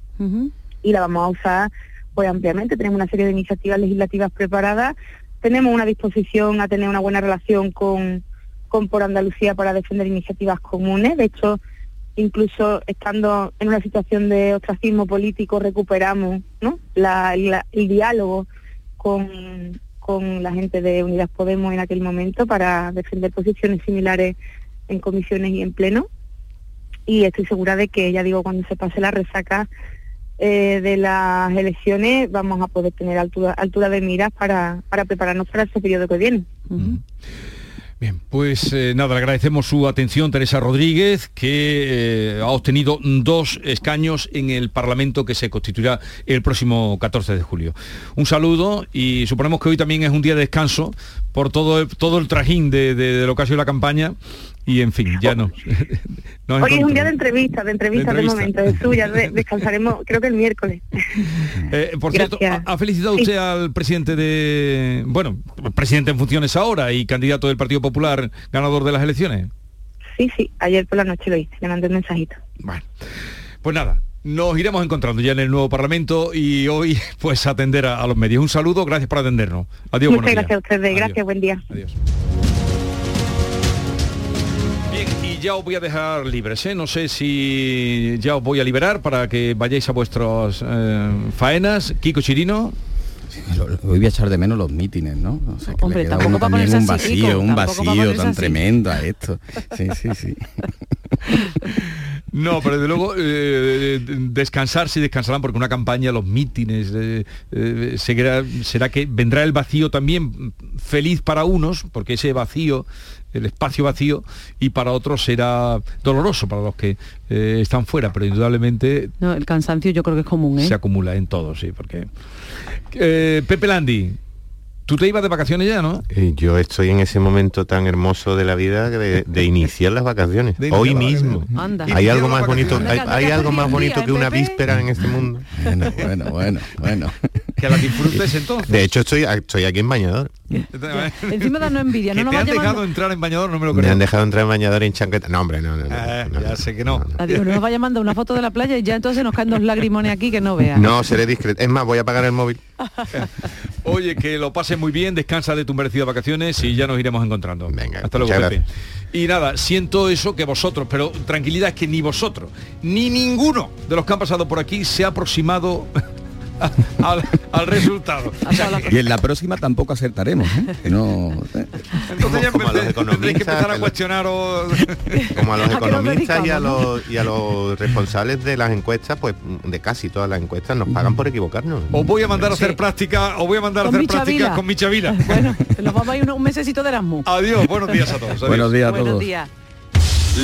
y la vamos a usar pues ampliamente. Tenemos una serie de iniciativas legislativas preparadas, tenemos una disposición a tener una buena relación con, con Por Andalucía para defender iniciativas comunes. De hecho, incluso estando en una situación de ostracismo político recuperamos ¿no? el diálogo con, con la gente de Unidas Podemos en aquel momento para defender posiciones similares en comisiones y en pleno. Y estoy segura de que, ya digo, cuando se pase la resaca eh, de las elecciones, vamos a poder tener altura, altura de miras para, para prepararnos para este periodo que viene. Bien, pues eh, nada, le agradecemos su atención, Teresa Rodríguez, que eh, ha obtenido dos escaños en el Parlamento que se constituirá el próximo 14 de julio. Un saludo y suponemos que hoy también es un día de descanso por todo, todo el trajín de, de lo que ha sido la campaña y en fin, ya no. *laughs* Hoy *laughs* es un día de entrevistas, de entrevistas de, momento, de suya, descansaremos creo que el miércoles. *laughs* Eh, por cierto, ¿ha, felicitado usted al presidente de, bueno, presidente en funciones ahora y candidato del Partido Popular, ganador de las elecciones? Sí, sí, ayer por la noche lo hice, le mandé un mensajito. Bueno, pues nada, nos iremos encontrando ya en el nuevo Parlamento y hoy pues atender a, los medios. Un saludo, gracias por atendernos. Adiós. Muchas gracias a ustedes, gracias, buen día. Adiós. Ya os voy a dejar libres, ¿eh? No sé si ya os voy a liberar para que vayáis a vuestras eh, faenas. Kiko Chirino. hoy voy a echar de menos los mítines, ¿no? O sea, Hombre, tampoco para un vacío, un vacío tan tremendo a esto. Sí, sí, sí. *laughs* No, pero desde luego eh, descansar sí descansarán porque una campaña, los mítines, eh, eh, será que vendrá el vacío también feliz para unos, porque ese vacío el espacio vacío y para otros será doloroso para los que eh, están fuera, pero indudablemente... No, el cansancio yo creo que es común, ¿eh? Se acumula en todos, sí, porque... Eh, Pepe Landi, Tú te ibas de vacaciones ya, ¿no? Eh, yo estoy en ese momento tan hermoso de la vida de, iniciar las vacaciones. Hoy mismo. Hay algo más bonito, hay, algo más bonito que una víspera en este mundo. Bueno, bueno, bueno, bueno. Que la disfrutes entonces. De hecho, estoy, estoy aquí en bañador. Encima da no envidia. No te han dejado entrar en bañador, no me lo creo. Me han dejado entrar en bañador en chanqueta. No, hombre, no, no. Eh, ya sé que no. Adiós, nos va llamando una foto de la playa y ya entonces nos caen dos lagrimones aquí que no vean. No, seré discreto. Es más, voy a apagar el móvil. *laughs* Oye, que lo pases muy bien, descansa de tu merecidas vacaciones y ya nos iremos encontrando. Venga, hasta luego, Pepe. Y nada, siento eso que vosotros, pero tranquilidad es que ni vosotros, ni ninguno de los que han pasado por aquí se ha aproximado *laughs* al, resultado. y en la próxima tampoco acertaremos, ¿eh? no, Entonces ya como a los economistas, a cuestionar como a los *laughs* economistas y, a los, y a los responsables de las encuestas, pues de casi todas las encuestas nos pagan por equivocarnos. Os voy a mandar a hacer práctica, os voy a mandar a hacer práctica con mi chavila. *laughs* Bueno, nos vamos a ir un, mesecito de Erasmus. Adiós, buenos días a todos. Buenos días a todos. Buenos días.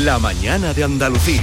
La mañana de Andalucía.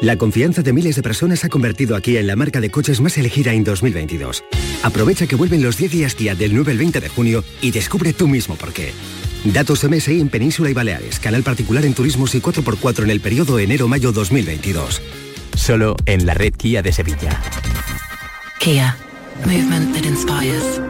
La confianza de miles de personas ha convertido aquí en la marca de coches más elegida en 2022. Aprovecha que vuelven los 10 días Kia del 9 al 20 de junio y descubre tú mismo por qué. Datos MSI en Península y Baleares, canal particular en turismos y 4x4 en el periodo enero-mayo 2022. Solo en la red Kia de Sevilla. Kia. Movement that inspires.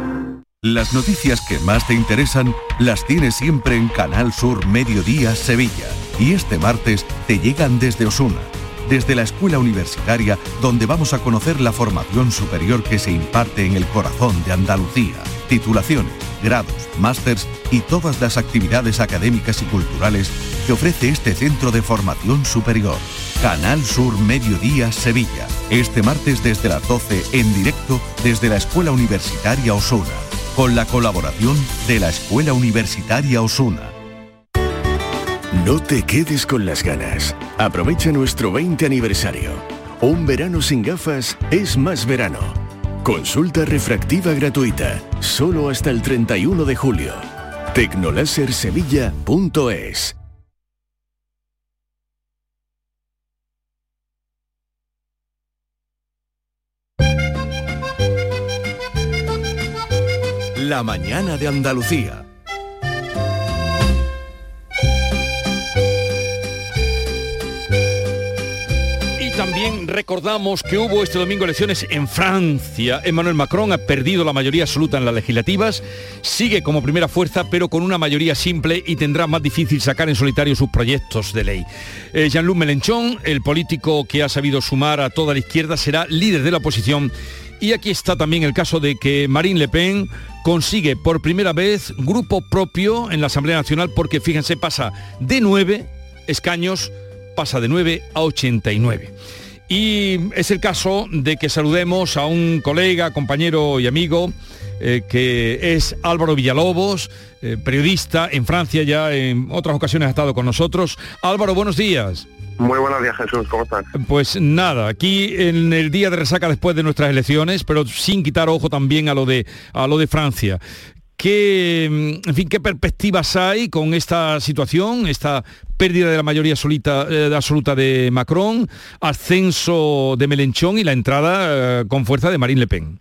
Las noticias que más te interesan las tienes siempre en Canal Sur Mediodía Sevilla. Y este martes te llegan desde Osuna desde la escuela universitaria donde vamos a conocer la formación superior que se imparte en el corazón de Andalucía titulaciones, grados, másters y todas las actividades académicas y culturales que ofrece este centro de formación superior. Canal Sur Mediodía Sevilla. Este martes desde las 12 en directo desde la Escuela Universitaria Osuna, con la colaboración de la Escuela Universitaria Osuna. No te quedes con las ganas. Aprovecha nuestro 20 aniversario. Un verano sin gafas es más verano. Consulta refractiva gratuita, solo hasta el 31 de julio. Tecnolasersevilla.es La mañana de Andalucía. También recordamos que hubo este domingo elecciones en Francia. Emmanuel Macron ha perdido la mayoría absoluta en las legislativas, sigue como primera fuerza, pero con una mayoría simple y tendrá más difícil sacar en solitario sus proyectos de ley. Eh, Jean-Luc Mélenchon, el político que ha sabido sumar a toda la izquierda, será líder de la oposición. Y aquí está también el caso de que Marine Le Pen consigue por primera vez grupo propio en la Asamblea Nacional porque fíjense pasa de nueve escaños pasa de 9 a 89. Y es el caso de que saludemos a un colega, compañero y amigo, eh, que es Álvaro Villalobos, eh, periodista en Francia, ya en otras ocasiones ha estado con nosotros. Álvaro, buenos días. Muy buenos días, Jesús. ¿Cómo estás? Pues nada, aquí en el día de resaca después de nuestras elecciones, pero sin quitar ojo también a lo de, a lo de Francia. ¿Qué, en fin, ¿Qué perspectivas hay con esta situación, esta pérdida de la mayoría absoluta, eh, absoluta de Macron, ascenso de Melenchón y la entrada eh, con fuerza de Marine Le Pen?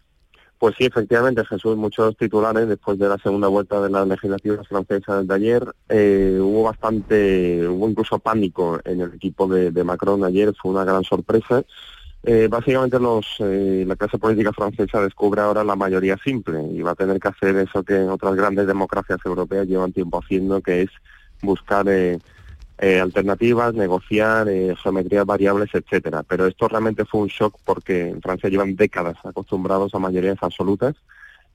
Pues sí, efectivamente, Jesús, muchos titulares después de la segunda vuelta de las legislativas francesas de ayer. Eh, hubo bastante, hubo incluso pánico en el equipo de Macron ayer, fue una gran sorpresa. Eh, básicamente los, eh, la clase política francesa descubre ahora la mayoría simple y va a tener que hacer eso que otras grandes democracias europeas llevan tiempo haciendo, que es buscar eh, alternativas, negociar, geometrías variables, etcétera. Pero esto realmente fue un shock porque en Francia llevan décadas acostumbrados a mayorías absolutas.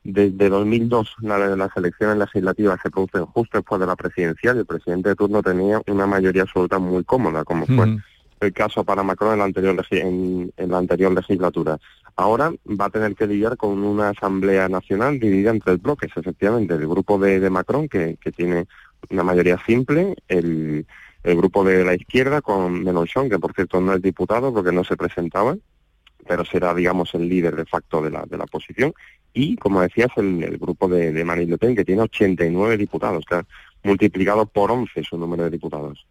Desde 2002 la, las elecciones legislativas se producen justo después de la presidencial y el presidente de turno tenía una mayoría absoluta muy cómoda, como fue el caso para Macron en la anterior, en, la anterior legislatura. Ahora va a tener que lidiar con una Asamblea Nacional dividida en tres bloques, efectivamente. El grupo de, Macron, que, tiene una mayoría simple, el, grupo de la izquierda con Mélenchon, que por cierto no es diputado porque no se presentaba, pero será, digamos, el líder de facto de la, de la oposición. Y, como decías, el, grupo de, de Marine Le Pen, que tiene 89 diputados, que ha multiplicado por 11 su número de diputados.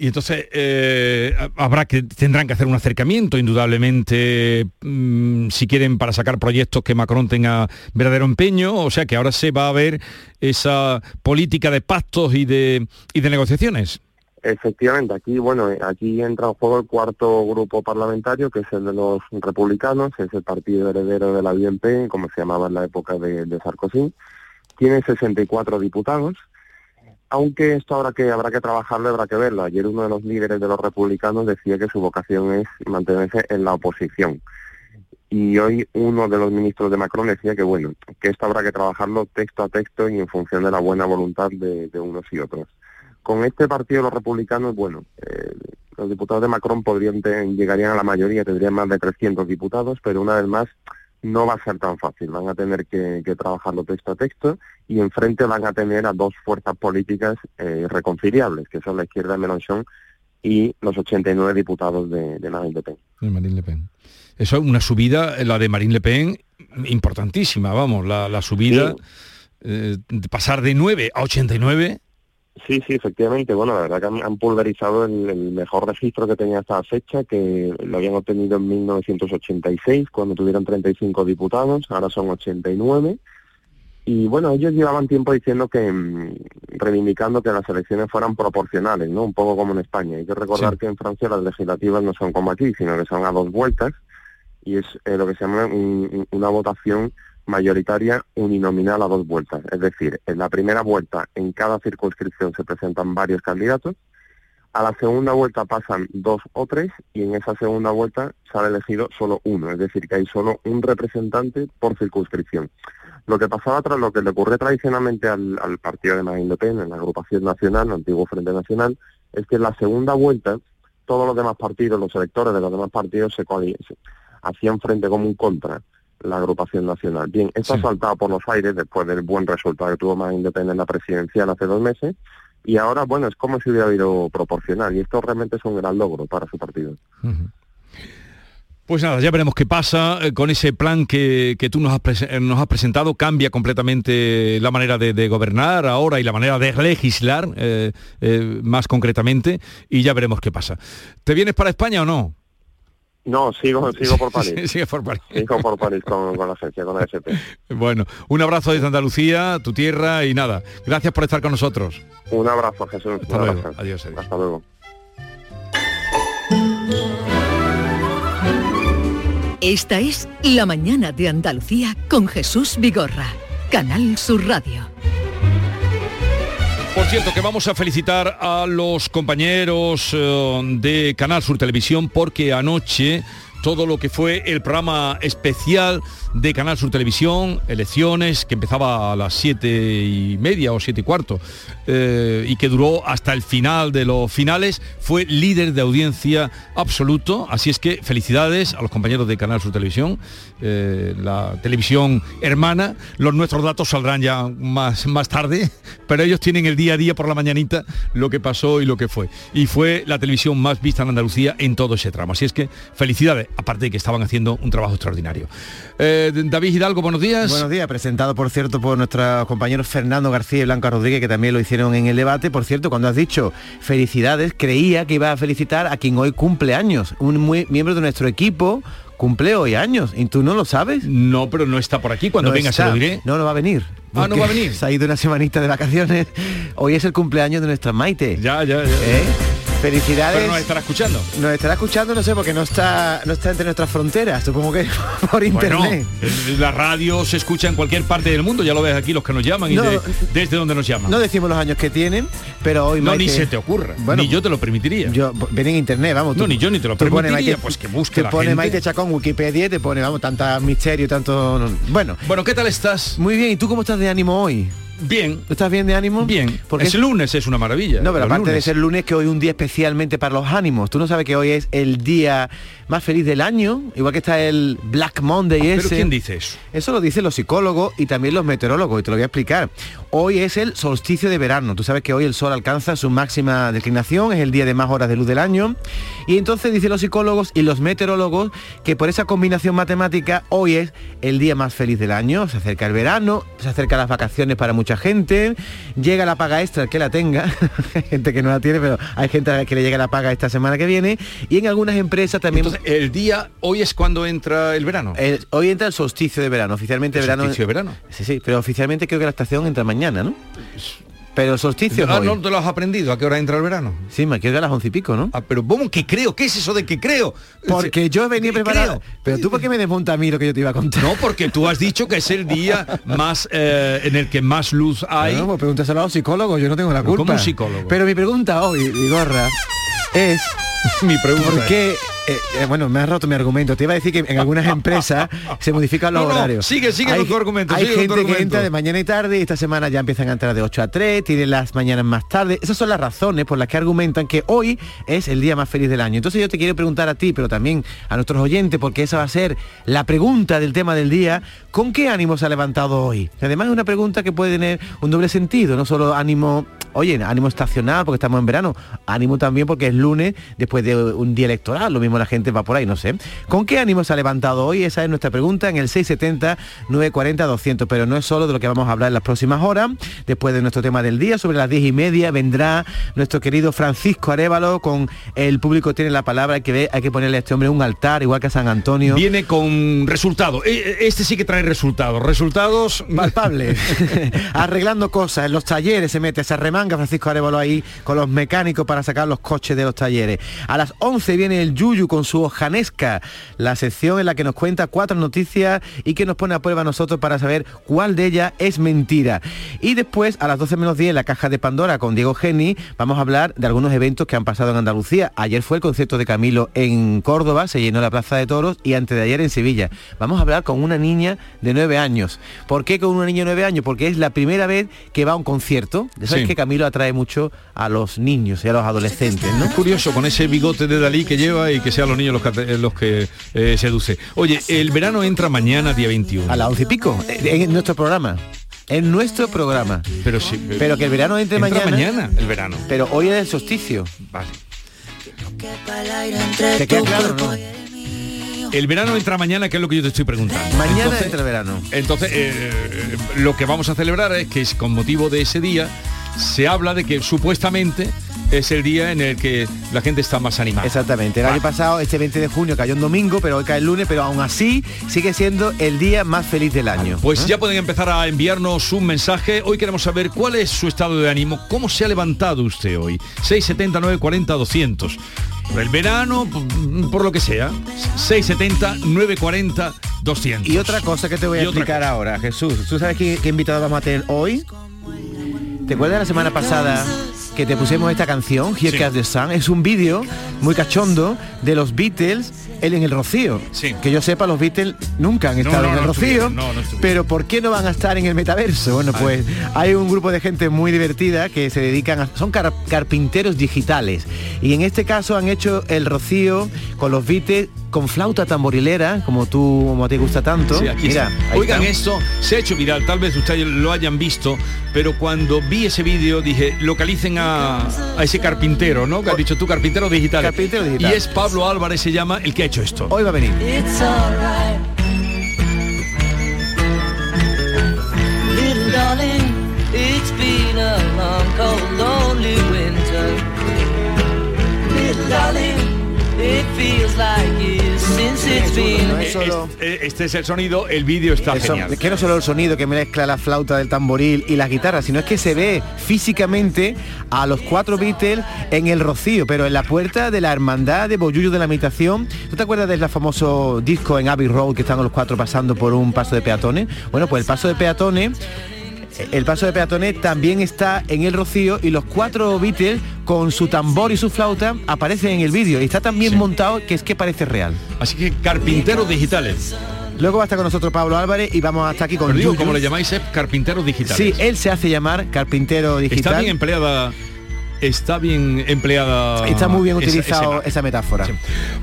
Y entonces eh, habrá que tendrán que hacer un acercamiento, indudablemente, mm, si quieren para sacar proyectos que Macron tenga verdadero empeño. O sea que ahora se va a ver esa política de pactos y de, y de negociaciones. Efectivamente, aquí bueno, aquí entra en juego el cuarto grupo parlamentario, que es el de los republicanos, es el partido heredero de la BNP, como se llamaba en la época de, de Sarkozy. Tiene 64 diputados aunque esto habrá que habrá que trabajarlo, habrá que verlo. Ayer uno de los líderes de los republicanos decía que su vocación es mantenerse en la oposición. Y hoy uno de los ministros de Macron decía que bueno, que esto habrá que trabajarlo texto a texto y en función de la buena voluntad de, unos y otros. Con este partido los republicanos, bueno, eh, los diputados de Macron podrían llegarían a la mayoría, tendrían más de 300 diputados, pero una vez más no va a ser tan fácil. Van a tener que, trabajarlo texto a texto y enfrente van a tener a dos fuerzas políticas eh, reconciliables, que son la izquierda de Mélenchon y los 89 diputados de, de Marine Le Pen. Marine Le Pen. Eso es una subida, la de Marine Le Pen, importantísima, vamos, la, subida, eh, de pasar de 9 a 89 Sí, sí, efectivamente. Bueno, la verdad que han, pulverizado el, mejor registro que tenía hasta la fecha, que lo habían obtenido en 1986, cuando tuvieron 35 diputados, ahora son 89. Y bueno, ellos llevaban tiempo diciendo que, mm, reivindicando que las elecciones fueran proporcionales, ¿no? Un poco como en España. Hay que recordar que en Francia las legislativas no son como aquí, sino que son a dos vueltas, y es eh, lo que se llama una votación mayoritaria uninominal a dos vueltas. Es decir, en la primera vuelta en cada circunscripción se presentan varios candidatos. A la segunda vuelta pasan dos o tres y en esa segunda vuelta sale elegido solo uno, es decir, que hay solo un representante por circunscripción. Lo que pasaba tras lo que le ocurre tradicionalmente al, al partido de más independiente, la agrupación nacional, el antiguo Frente Nacional, es que en la segunda vuelta todos los demás partidos, los electores de los demás partidos se hacían frente como un contra la agrupación nacional. Bien, esto ha saltado por los aires después del buen resultado que tuvo más independiente en la presidencial hace dos meses y ahora, bueno, es como si hubiera habido proporcional y esto realmente es un gran logro para su partido. Pues nada, ya veremos qué pasa eh, con ese plan que, que tú nos has, eh, nos has, presentado. Cambia completamente la manera de, de, gobernar ahora y la manera de legislar eh, eh, más concretamente y ya veremos qué pasa. ¿Te vienes para España o no? No, sigo, *laughs* sigo por París. Sigue por París. Sigo por París con, con la agencia, con la SP. *laughs* Bueno, un abrazo desde Andalucía, tu tierra y nada. Gracias por estar con nosotros. Un abrazo, Jesús. Hasta luego. Adiós, adiós. Hasta luego. Esta es La Mañana de Andalucía con Jesús Vigorra, Canal Sur Radio. Por cierto, que vamos a felicitar a los compañeros uh, de Canal Sur Televisión porque anoche todo lo que fue el programa especial de Canal Sur Televisión, elecciones, que empezaba a las siete y media o siete y cuarto, eh, y que duró hasta el final de los finales, fue líder de audiencia absoluto. Así es que felicidades a los compañeros de Canal Sur Televisión, eh, la televisión hermana. Los nuestros datos saldrán ya más, más tarde, pero ellos tienen el día a día por la mañanita lo que pasó y lo que fue. Y fue la televisión más vista en Andalucía en todo ese tramo. Así es que felicidades, aparte de que estaban haciendo un trabajo extraordinario. Eh, David Hidalgo, buenos días. Buenos días, presentado por cierto por nuestros compañeros Fernando García y Blanca Rodríguez, que también lo hicieron en el debate. Por cierto, cuando has dicho felicidades, creía que iba a felicitar a quien hoy cumple años, un muy, miembro de nuestro equipo, cumple hoy años y tú no lo sabes. No, pero no está por aquí. Cuando no venga está. se lo diré. No, no va a venir. Ah, no va a venir. *laughs* Se ha ido una semanita de vacaciones. Hoy es el cumpleaños de nuestra Maite. Ya, ya, ya. ¿Eh? Felicidades. Pero nos estará escuchando. Nos estará escuchando, no sé, porque no está, no está entre nuestras fronteras, supongo que *laughs* por internet. Bueno, la radio se escucha en cualquier parte del mundo, ya lo ves aquí los que nos llaman No, y de- desde donde nos llaman. No decimos los años que tienen, pero hoy No, Maite- ni se te ocurra. Bueno, ni yo te lo permitiría. Yo, ven en internet, vamos. No, ni yo ni te lo tú permitiría, Maite- pues que busque Te la pone gente. Maite Chacón Wikipedia y te pone, vamos, tanta misterio, tanto... Bueno. Bueno, ¿qué tal estás? Muy bien, ¿y tú cómo estás de ánimo hoy? Bien. ¿Estás bien de ánimo? Bien. Porque es lunes, es una maravilla. No, pero aparte de lunes. ser lunes, que hoy es un día especialmente para los ánimos. Tú no sabes que hoy es el día más feliz del año, igual que está el Black Monday ese. ¿Pero quién dice eso? Eso lo dicen los psicólogos y también los meteorólogos, y te lo voy a explicar. Hoy es el solsticio de verano. Tú sabes que hoy el sol alcanza su máxima declinación, es el día de más horas de luz del año. Y entonces dicen los psicólogos y los meteorólogos que por esa combinación matemática hoy es el día más feliz del año. Se acerca el verano, se acercan las vacaciones para mucha gente, llega la paga extra el que la tenga, *laughs* gente que no la tiene, pero hay gente a la que le llega la paga esta semana que viene. Y en algunas empresas también... Entonces, el día, hoy es cuando entra el verano. El- hoy entra el solsticio de verano, oficialmente ¿El verano. solsticio de verano? Sí, sí, pero oficialmente creo que la estación entra mañana, ¿no? Pero el solsticio Ah. ¿no te lo has aprendido? ¿A qué hora entra el verano? Sí, me creo que a las once y pico, ¿no? Ah, pero ¿cómo que creo? ¿Qué es eso de que creo? Porque yo venía ¿Qué preparado. Pero tú por qué me desmontas a mí lo que yo te iba a contar. No, porque tú has dicho que es el día más eh, en el que más luz hay. No, pues pregúntaselo a los psicólogos, yo no tengo la culpa. ¿cómo un psicólogo? Pero mi pregunta hoy, Vigorra, es... *laughs* Mi pregunta ¿Por es- qué? Eh, eh, bueno, me has roto mi argumento. Te iba a decir que en algunas empresas se modifican los No, no, horarios. sigue, sigue hay, con tu argumento, Hay gente que entra de mañana y tarde y esta semana ya empiezan a entrar de 8 a 3, tienen las mañanas más tarde. Esas son las razones por las que argumentan que hoy es el día más feliz del año. Entonces yo te quiero preguntar a ti, pero también a nuestros oyentes, porque esa va a ser la pregunta del tema del día, ¿con qué ánimo se ha levantado hoy? Además es una pregunta que puede tener un doble sentido, no solo ánimo, oye, ánimo estacional porque estamos en verano, ánimo también porque es lunes después de un día electoral, lo mismo la gente va por ahí, no sé. ¿Con qué ánimo se ha levantado hoy? Esa es nuestra pregunta en el 670 940 200, pero no es solo de lo que vamos a hablar en las próximas horas. Después de nuestro tema del día, sobre las 10 y media, vendrá nuestro querido Francisco Arevalo con el público tiene la palabra, hay que, ver, hay que ponerle a este hombre un altar, igual que a San Antonio. Viene con resultados. Eh, Este sí que trae resultados. Resultados palpables. *laughs* Arreglando cosas. En los talleres se mete, se remanga Francisco Arevalo ahí con los mecánicos para sacar los coches de los talleres. A las 11 viene el Yuyu con su Ojanesca, la sección en la que nos cuenta cuatro noticias y que nos pone a prueba a nosotros para saber cuál de ellas es mentira. Y después, a las 12 menos 10, la caja de Pandora con Diego Geni, vamos a hablar de algunos eventos que han pasado en Andalucía. Ayer fue el concierto de Camilo en Córdoba, se llenó la Plaza de Toros y antes de ayer en Sevilla. Vamos a hablar con una niña de 9 años. ¿Por qué con una niña de 9 años? Porque es la primera vez que va a un concierto. Ya sabes Sí. que Camilo atrae mucho a los niños y a los adolescentes, ¿no? Es curioso con ese bigote de Dalí que lleva y que sean los niños los que, los que eh, seduce. Oye, el verano entra mañana día 21. A las 11 y pico, eh, en nuestro programa. En nuestro programa. Pero sí. eh, Pero que el verano entre entra mañana. mañana el verano. Pero hoy es el solsticio. Vale. ¿Te queda claro, no? El verano entra mañana, que es lo que yo te estoy preguntando. Mañana Entonces- entra el verano. Entonces, eh, lo que vamos a celebrar es que es con motivo de ese día se habla de que supuestamente es el día en el que la gente está más animada. Exactamente. El año pasado, este 20 de junio, cayó un domingo, pero hoy cae el lunes, pero aún así sigue siendo el día más feliz del año. Pues ¿Eh? ya pueden empezar a enviarnos un mensaje. Hoy queremos saber cuál es su estado de ánimo, cómo se ha levantado usted hoy. 670 940 200. Por el verano, por, lo que sea. 670 940 200. Y otra cosa que te voy a explicar ahora, Jesús. ¿Tú sabes qué, qué invitado vamos a tener hoy? ¿Te acuerdas la semana pasada que te pusimos esta canción, Here Sí. Comes the Sun? Es un vídeo muy cachondo de los Beatles él en el Rocío. Sí. Que yo sepa, los Beatles nunca han estado no, en el no Rocío. pero ¿por qué no van a estar en el metaverso? Bueno, pues hay un grupo de gente muy divertida que se dedican a... Son car- carpinteros digitales. Y en este caso han hecho el Rocío con los Beatles con flauta tamborilera, como tú, como a ti gusta tanto. Sí, aquí Mira, está. ahí Oigan está. esto, se ha hecho viral, tal vez ustedes lo hayan visto, pero cuando vi ese vídeo dije, localicen a, a ese carpintero, ¿no? Que has dicho tú, carpintero digital. Carpintero digital. Y es Pablo Álvarez, se llama, el que ha hecho esto. Hoy va a venir. It's Este es el sonido, el vídeo está Eso, genial. es que no solo el sonido que mezcla la flauta del tamboril y la guitarra, sino es que se ve físicamente a los cuatro Beatles en el Rocío, pero en la puerta de la hermandad de Bollullo de la Imitación. ¿Tú te acuerdas del famoso disco en Abbey Road que están los cuatro pasando por un paso de peatones? Bueno, pues el paso de peatones el paso de peatones también está en el Rocío y los cuatro Beatles con su tambor y su flauta aparecen en el vídeo y está tan bien montado que es que parece real. Así que carpinteros digitales. Luego va a estar con nosotros Pablo Álvarez y vamos hasta aquí con Pero digo, Yuyu. como le llamáis, es carpinteros digitales. Sí, él se hace llamar carpintero digital. Está bien empleada. Está bien empleada. Está muy bien esa- marco. esa metáfora.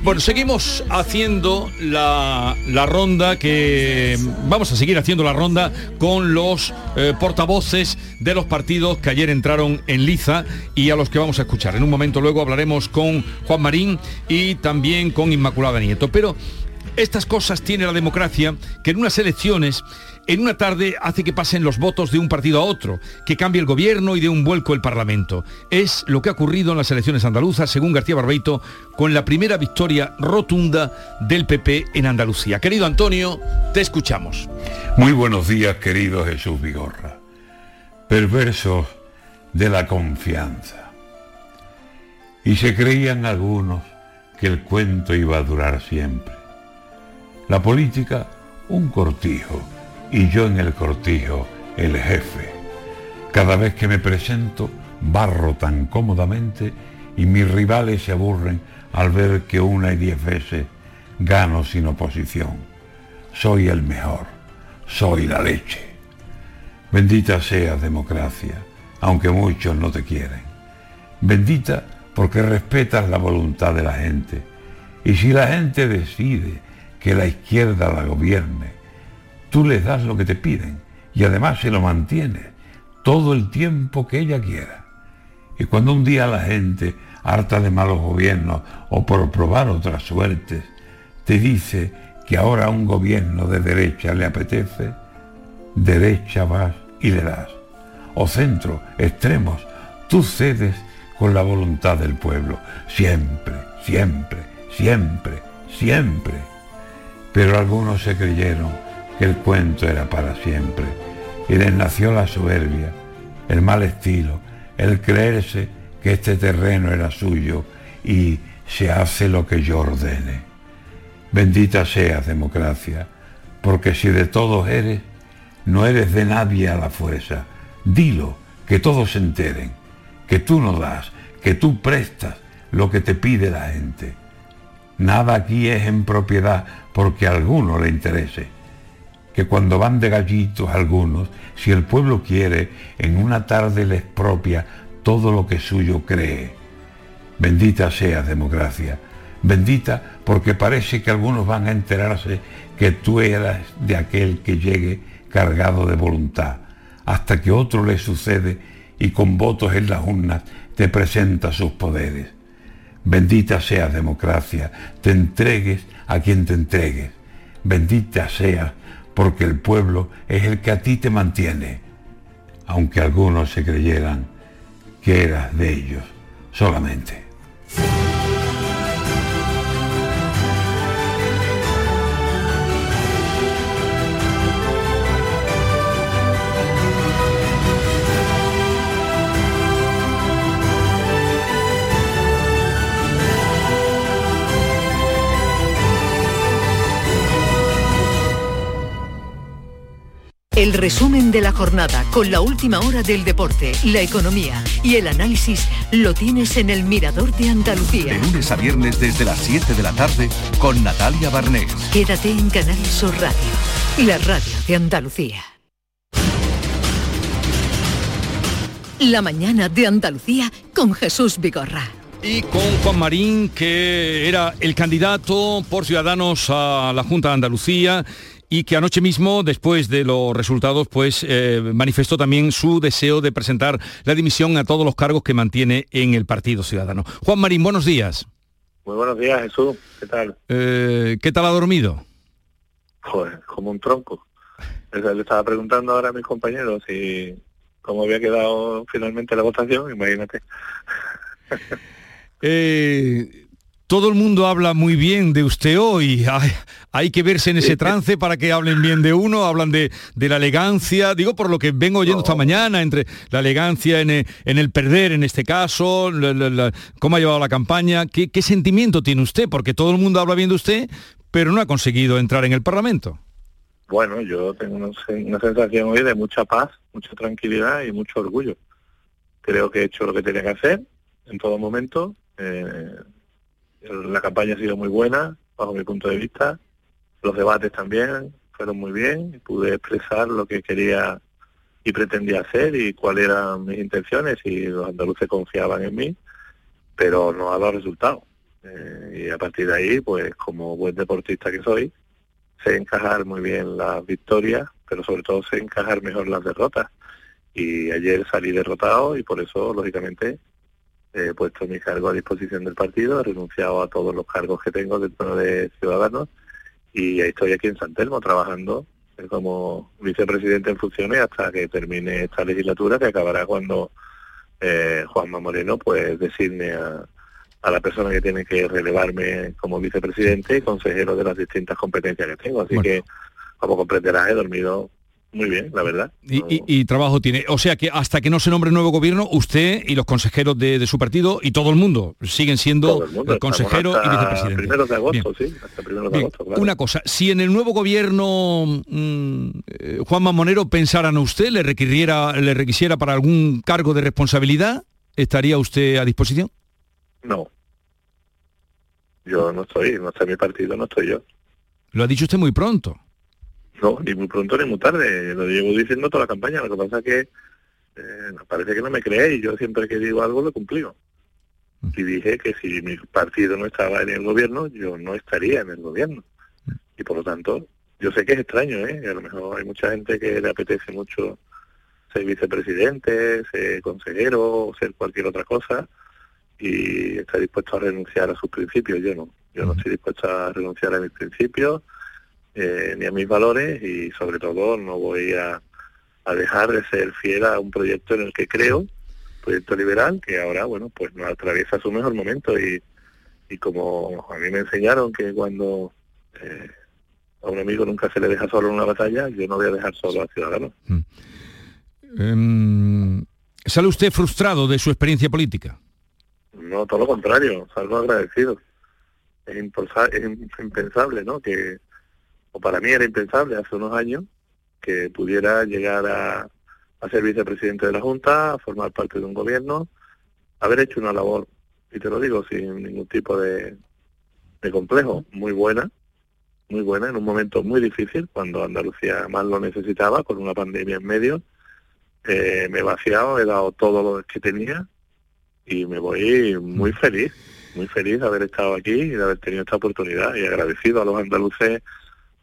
Bueno, seguimos haciendo la, la ronda que vamos a seguir haciendo la ronda con los eh, portavoces de los partidos que ayer entraron en liza y a los que vamos a escuchar. En un momento luego hablaremos con Juan Marín y también con Inmaculada Nieto. Pero estas cosas tiene la democracia que en unas elecciones en una tarde hace que pasen los votos de un partido a otro, que cambie el gobierno y de un vuelco el Parlamento. Es lo que ha ocurrido en las elecciones andaluzas, según García Barbeito, con la primera victoria rotunda del PP en Andalucía. Querido Antonio, te escuchamos. Muy buenos días, querido Jesús Vigorra. Perversos de la confianza. Y se creían algunos que el cuento iba a durar siempre. La política, un cortijo, y yo en el cortijo, el jefe. Cada vez que me presento, barro tan cómodamente y mis rivales se aburren al ver que una y diez veces gano sin oposición. Soy el mejor, soy la leche. Bendita seas democracia, aunque muchos no te quieren. Bendita porque respetas la voluntad de la gente. Y si la gente decide que la izquierda la gobierne, tú les das lo que te piden y además se lo mantienes todo el tiempo que ella quiera. Y cuando un día la gente, harta de malos gobiernos o por probar otras suertes, te dice que ahora un gobierno de derecha le apetece, derecha vas y le das. O centro, extremos, tú cedes con la voluntad del pueblo, siempre, siempre, siempre, siempre. Pero algunos se creyeron que el cuento era para siempre y les nació la soberbia, el mal estilo, el creerse que este terreno era suyo y se hace lo que yo ordene. Bendita seas, democracia, porque si de todos eres, no eres de nadie a la fuerza. Dilo, que todos se enteren, que tú no das, que tú prestas lo que te pide la gente. Nada aquí es en propiedad porque a alguno le interese. Que cuando van de gallitos algunos, si el pueblo quiere, en una tarde les propia todo lo que suyo cree. Bendita sea democracia, bendita porque parece que algunos van a enterarse que tú eras de aquel que llegue cargado de voluntad, hasta que otro le sucede y con votos en las urnas te presenta sus poderes. Bendita sea democracia, te entregues a quien te entregues. Bendita sea porque el pueblo es el que a ti te mantiene, aunque algunos se creyeran que eras de ellos solamente. El resumen de la jornada con la última hora del deporte, la economía y el análisis lo tienes en el Mirador de Andalucía. De lunes a viernes desde las 7 de la tarde con Natalia Barnés. Quédate en Canal Sur Radio, la radio de Andalucía. La mañana de Andalucía con Jesús Vigorra. Y con Juan Marín, que era el candidato por Ciudadanos a la Junta de Andalucía y que anoche mismo, después de los resultados, pues eh, manifestó también su deseo de presentar la dimisión a todos los cargos que mantiene en el Partido Ciudadano. Juan Marín, buenos días. Muy buenos días, Jesús. ¿Qué tal? Eh, ¿Qué tal ha dormido? Joder, como un tronco. Le estaba preguntando ahora a mis compañeros si cómo había quedado finalmente la votación, imagínate. Eh, todo el mundo habla muy bien de usted hoy. Hay, hay que verse en ese trance para que hablen bien de uno. Hablan de, de la elegancia. Digo por lo que vengo oyendo esta mañana, entre la elegancia en el, en el perder, en este caso, la- la- la- cómo ha llevado la campaña. ¿Qué, ¿Qué sentimiento tiene usted? Porque todo el mundo habla bien de usted, pero no ha conseguido entrar en el Parlamento. Bueno, yo tengo una sensación hoy de mucha paz, mucha tranquilidad y mucho orgullo. Creo que he hecho lo que tenía que hacer en todo momento. Eh, la campaña ha sido muy buena, bajo mi punto de vista. Los debates también fueron muy bien. Pude expresar lo que quería y pretendía hacer y cuáles eran mis intenciones y los andaluces confiaban en mí, pero no ha dado resultado. Eh, y a partir de ahí, pues como buen deportista que soy, sé encajar muy bien las victorias, pero sobre todo sé encajar mejor las derrotas. Y ayer salí derrotado y por eso, lógicamente, he puesto mi cargo a disposición del partido, he renunciado a todos los cargos que tengo dentro de Ciudadanos y estoy aquí en San Telmo trabajando como vicepresidente en funciones hasta que termine esta legislatura que acabará cuando eh, Juanma Moreno pues designe a, a la persona que tiene que relevarme como vicepresidente y consejero de las distintas competencias que tengo. Así que, como comprenderás, he dormido muy bien, la verdad. Y, y- y trabajo tiene. O sea que hasta que no se nombre nuevo gobierno, usted y los consejeros de, de su partido y todo el mundo siguen siendo mundo, el consejero estamos y hasta vicepresidente. Primeros de agosto, Bien. sí, hasta primeros de Bien, agosto, claro. Una cosa, si en el nuevo gobierno mm, eh, Juan Monero pensaran a usted, le requiriera, le requisiera para algún cargo de responsabilidad, ¿estaría usted a disposición? No. Yo no estoy, no está mi partido, no estoy yo. Lo ha dicho usted muy pronto. No, ni muy pronto ni muy tarde. Lo llevo diciendo toda la campaña. Lo que pasa es que eh, parece que no me creéis. Yo siempre que digo algo lo cumplido. Y dije que si mi partido no estaba en el gobierno, yo no estaría en el gobierno. Y por lo tanto, yo sé que es extraño, ¿eh? A lo mejor hay mucha gente que le apetece mucho ser vicepresidente, ser consejero, ser cualquier otra cosa, y está dispuesto a renunciar a sus principios. Yo no. Yo no estoy dispuesto a renunciar a mis principios eh, ni a mis valores y sobre todo no voy a, a dejar de ser fiel a un proyecto en el que creo, proyecto liberal, que ahora, bueno, pues nos atraviesa su mejor momento y, y como a mí me enseñaron que cuando eh, a un amigo nunca se le deja solo en una batalla, yo no voy a dejar solo a Ciudadanos. Em, ¿Sale usted frustrado de su experiencia política? No, todo lo contrario, salgo agradecido. Es, impensable, ¿no? Que, para mí era impensable hace unos años que pudiera llegar a, a ser vicepresidente de la Junta, a formar parte de un gobierno, haber hecho una labor, y te lo digo sin ningún tipo de, de complejo, muy buena, muy buena, en un momento muy difícil, cuando Andalucía más lo necesitaba, con una pandemia en medio. Eh, me he vaciado, he dado todo lo que tenía y me voy muy feliz, muy feliz de haber estado aquí y de haber tenido esta oportunidad y agradecido a los andaluces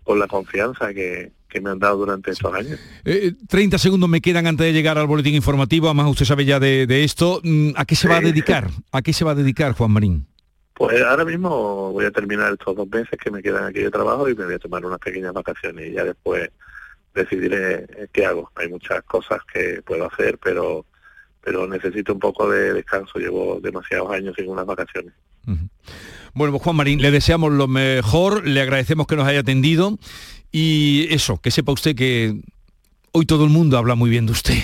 por la confianza que, que me han dado durante estos años. Eh, 30 segundos me quedan antes de llegar al boletín informativo, además usted sabe ya de, de esto. Mm, ¿A qué se va a dedicar? ¿A qué se va a dedicar, Juan Marín? Pues ahora mismo voy a terminar estos dos meses que me quedan aquí de trabajo y me voy a tomar unas pequeñas vacaciones y ya después decidiré eh, qué hago. Hay muchas cosas que puedo hacer, pero pero necesito un poco de descanso. Llevo demasiados años sin unas vacaciones. Bueno, pues Juan Marín, le deseamos lo mejor, le agradecemos que nos haya atendido y eso, que sepa usted que hoy todo el mundo habla muy bien de usted.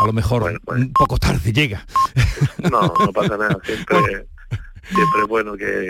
A lo mejor un poco tarde llega. No, no pasa nada. Siempre, *laughs* siempre es bueno que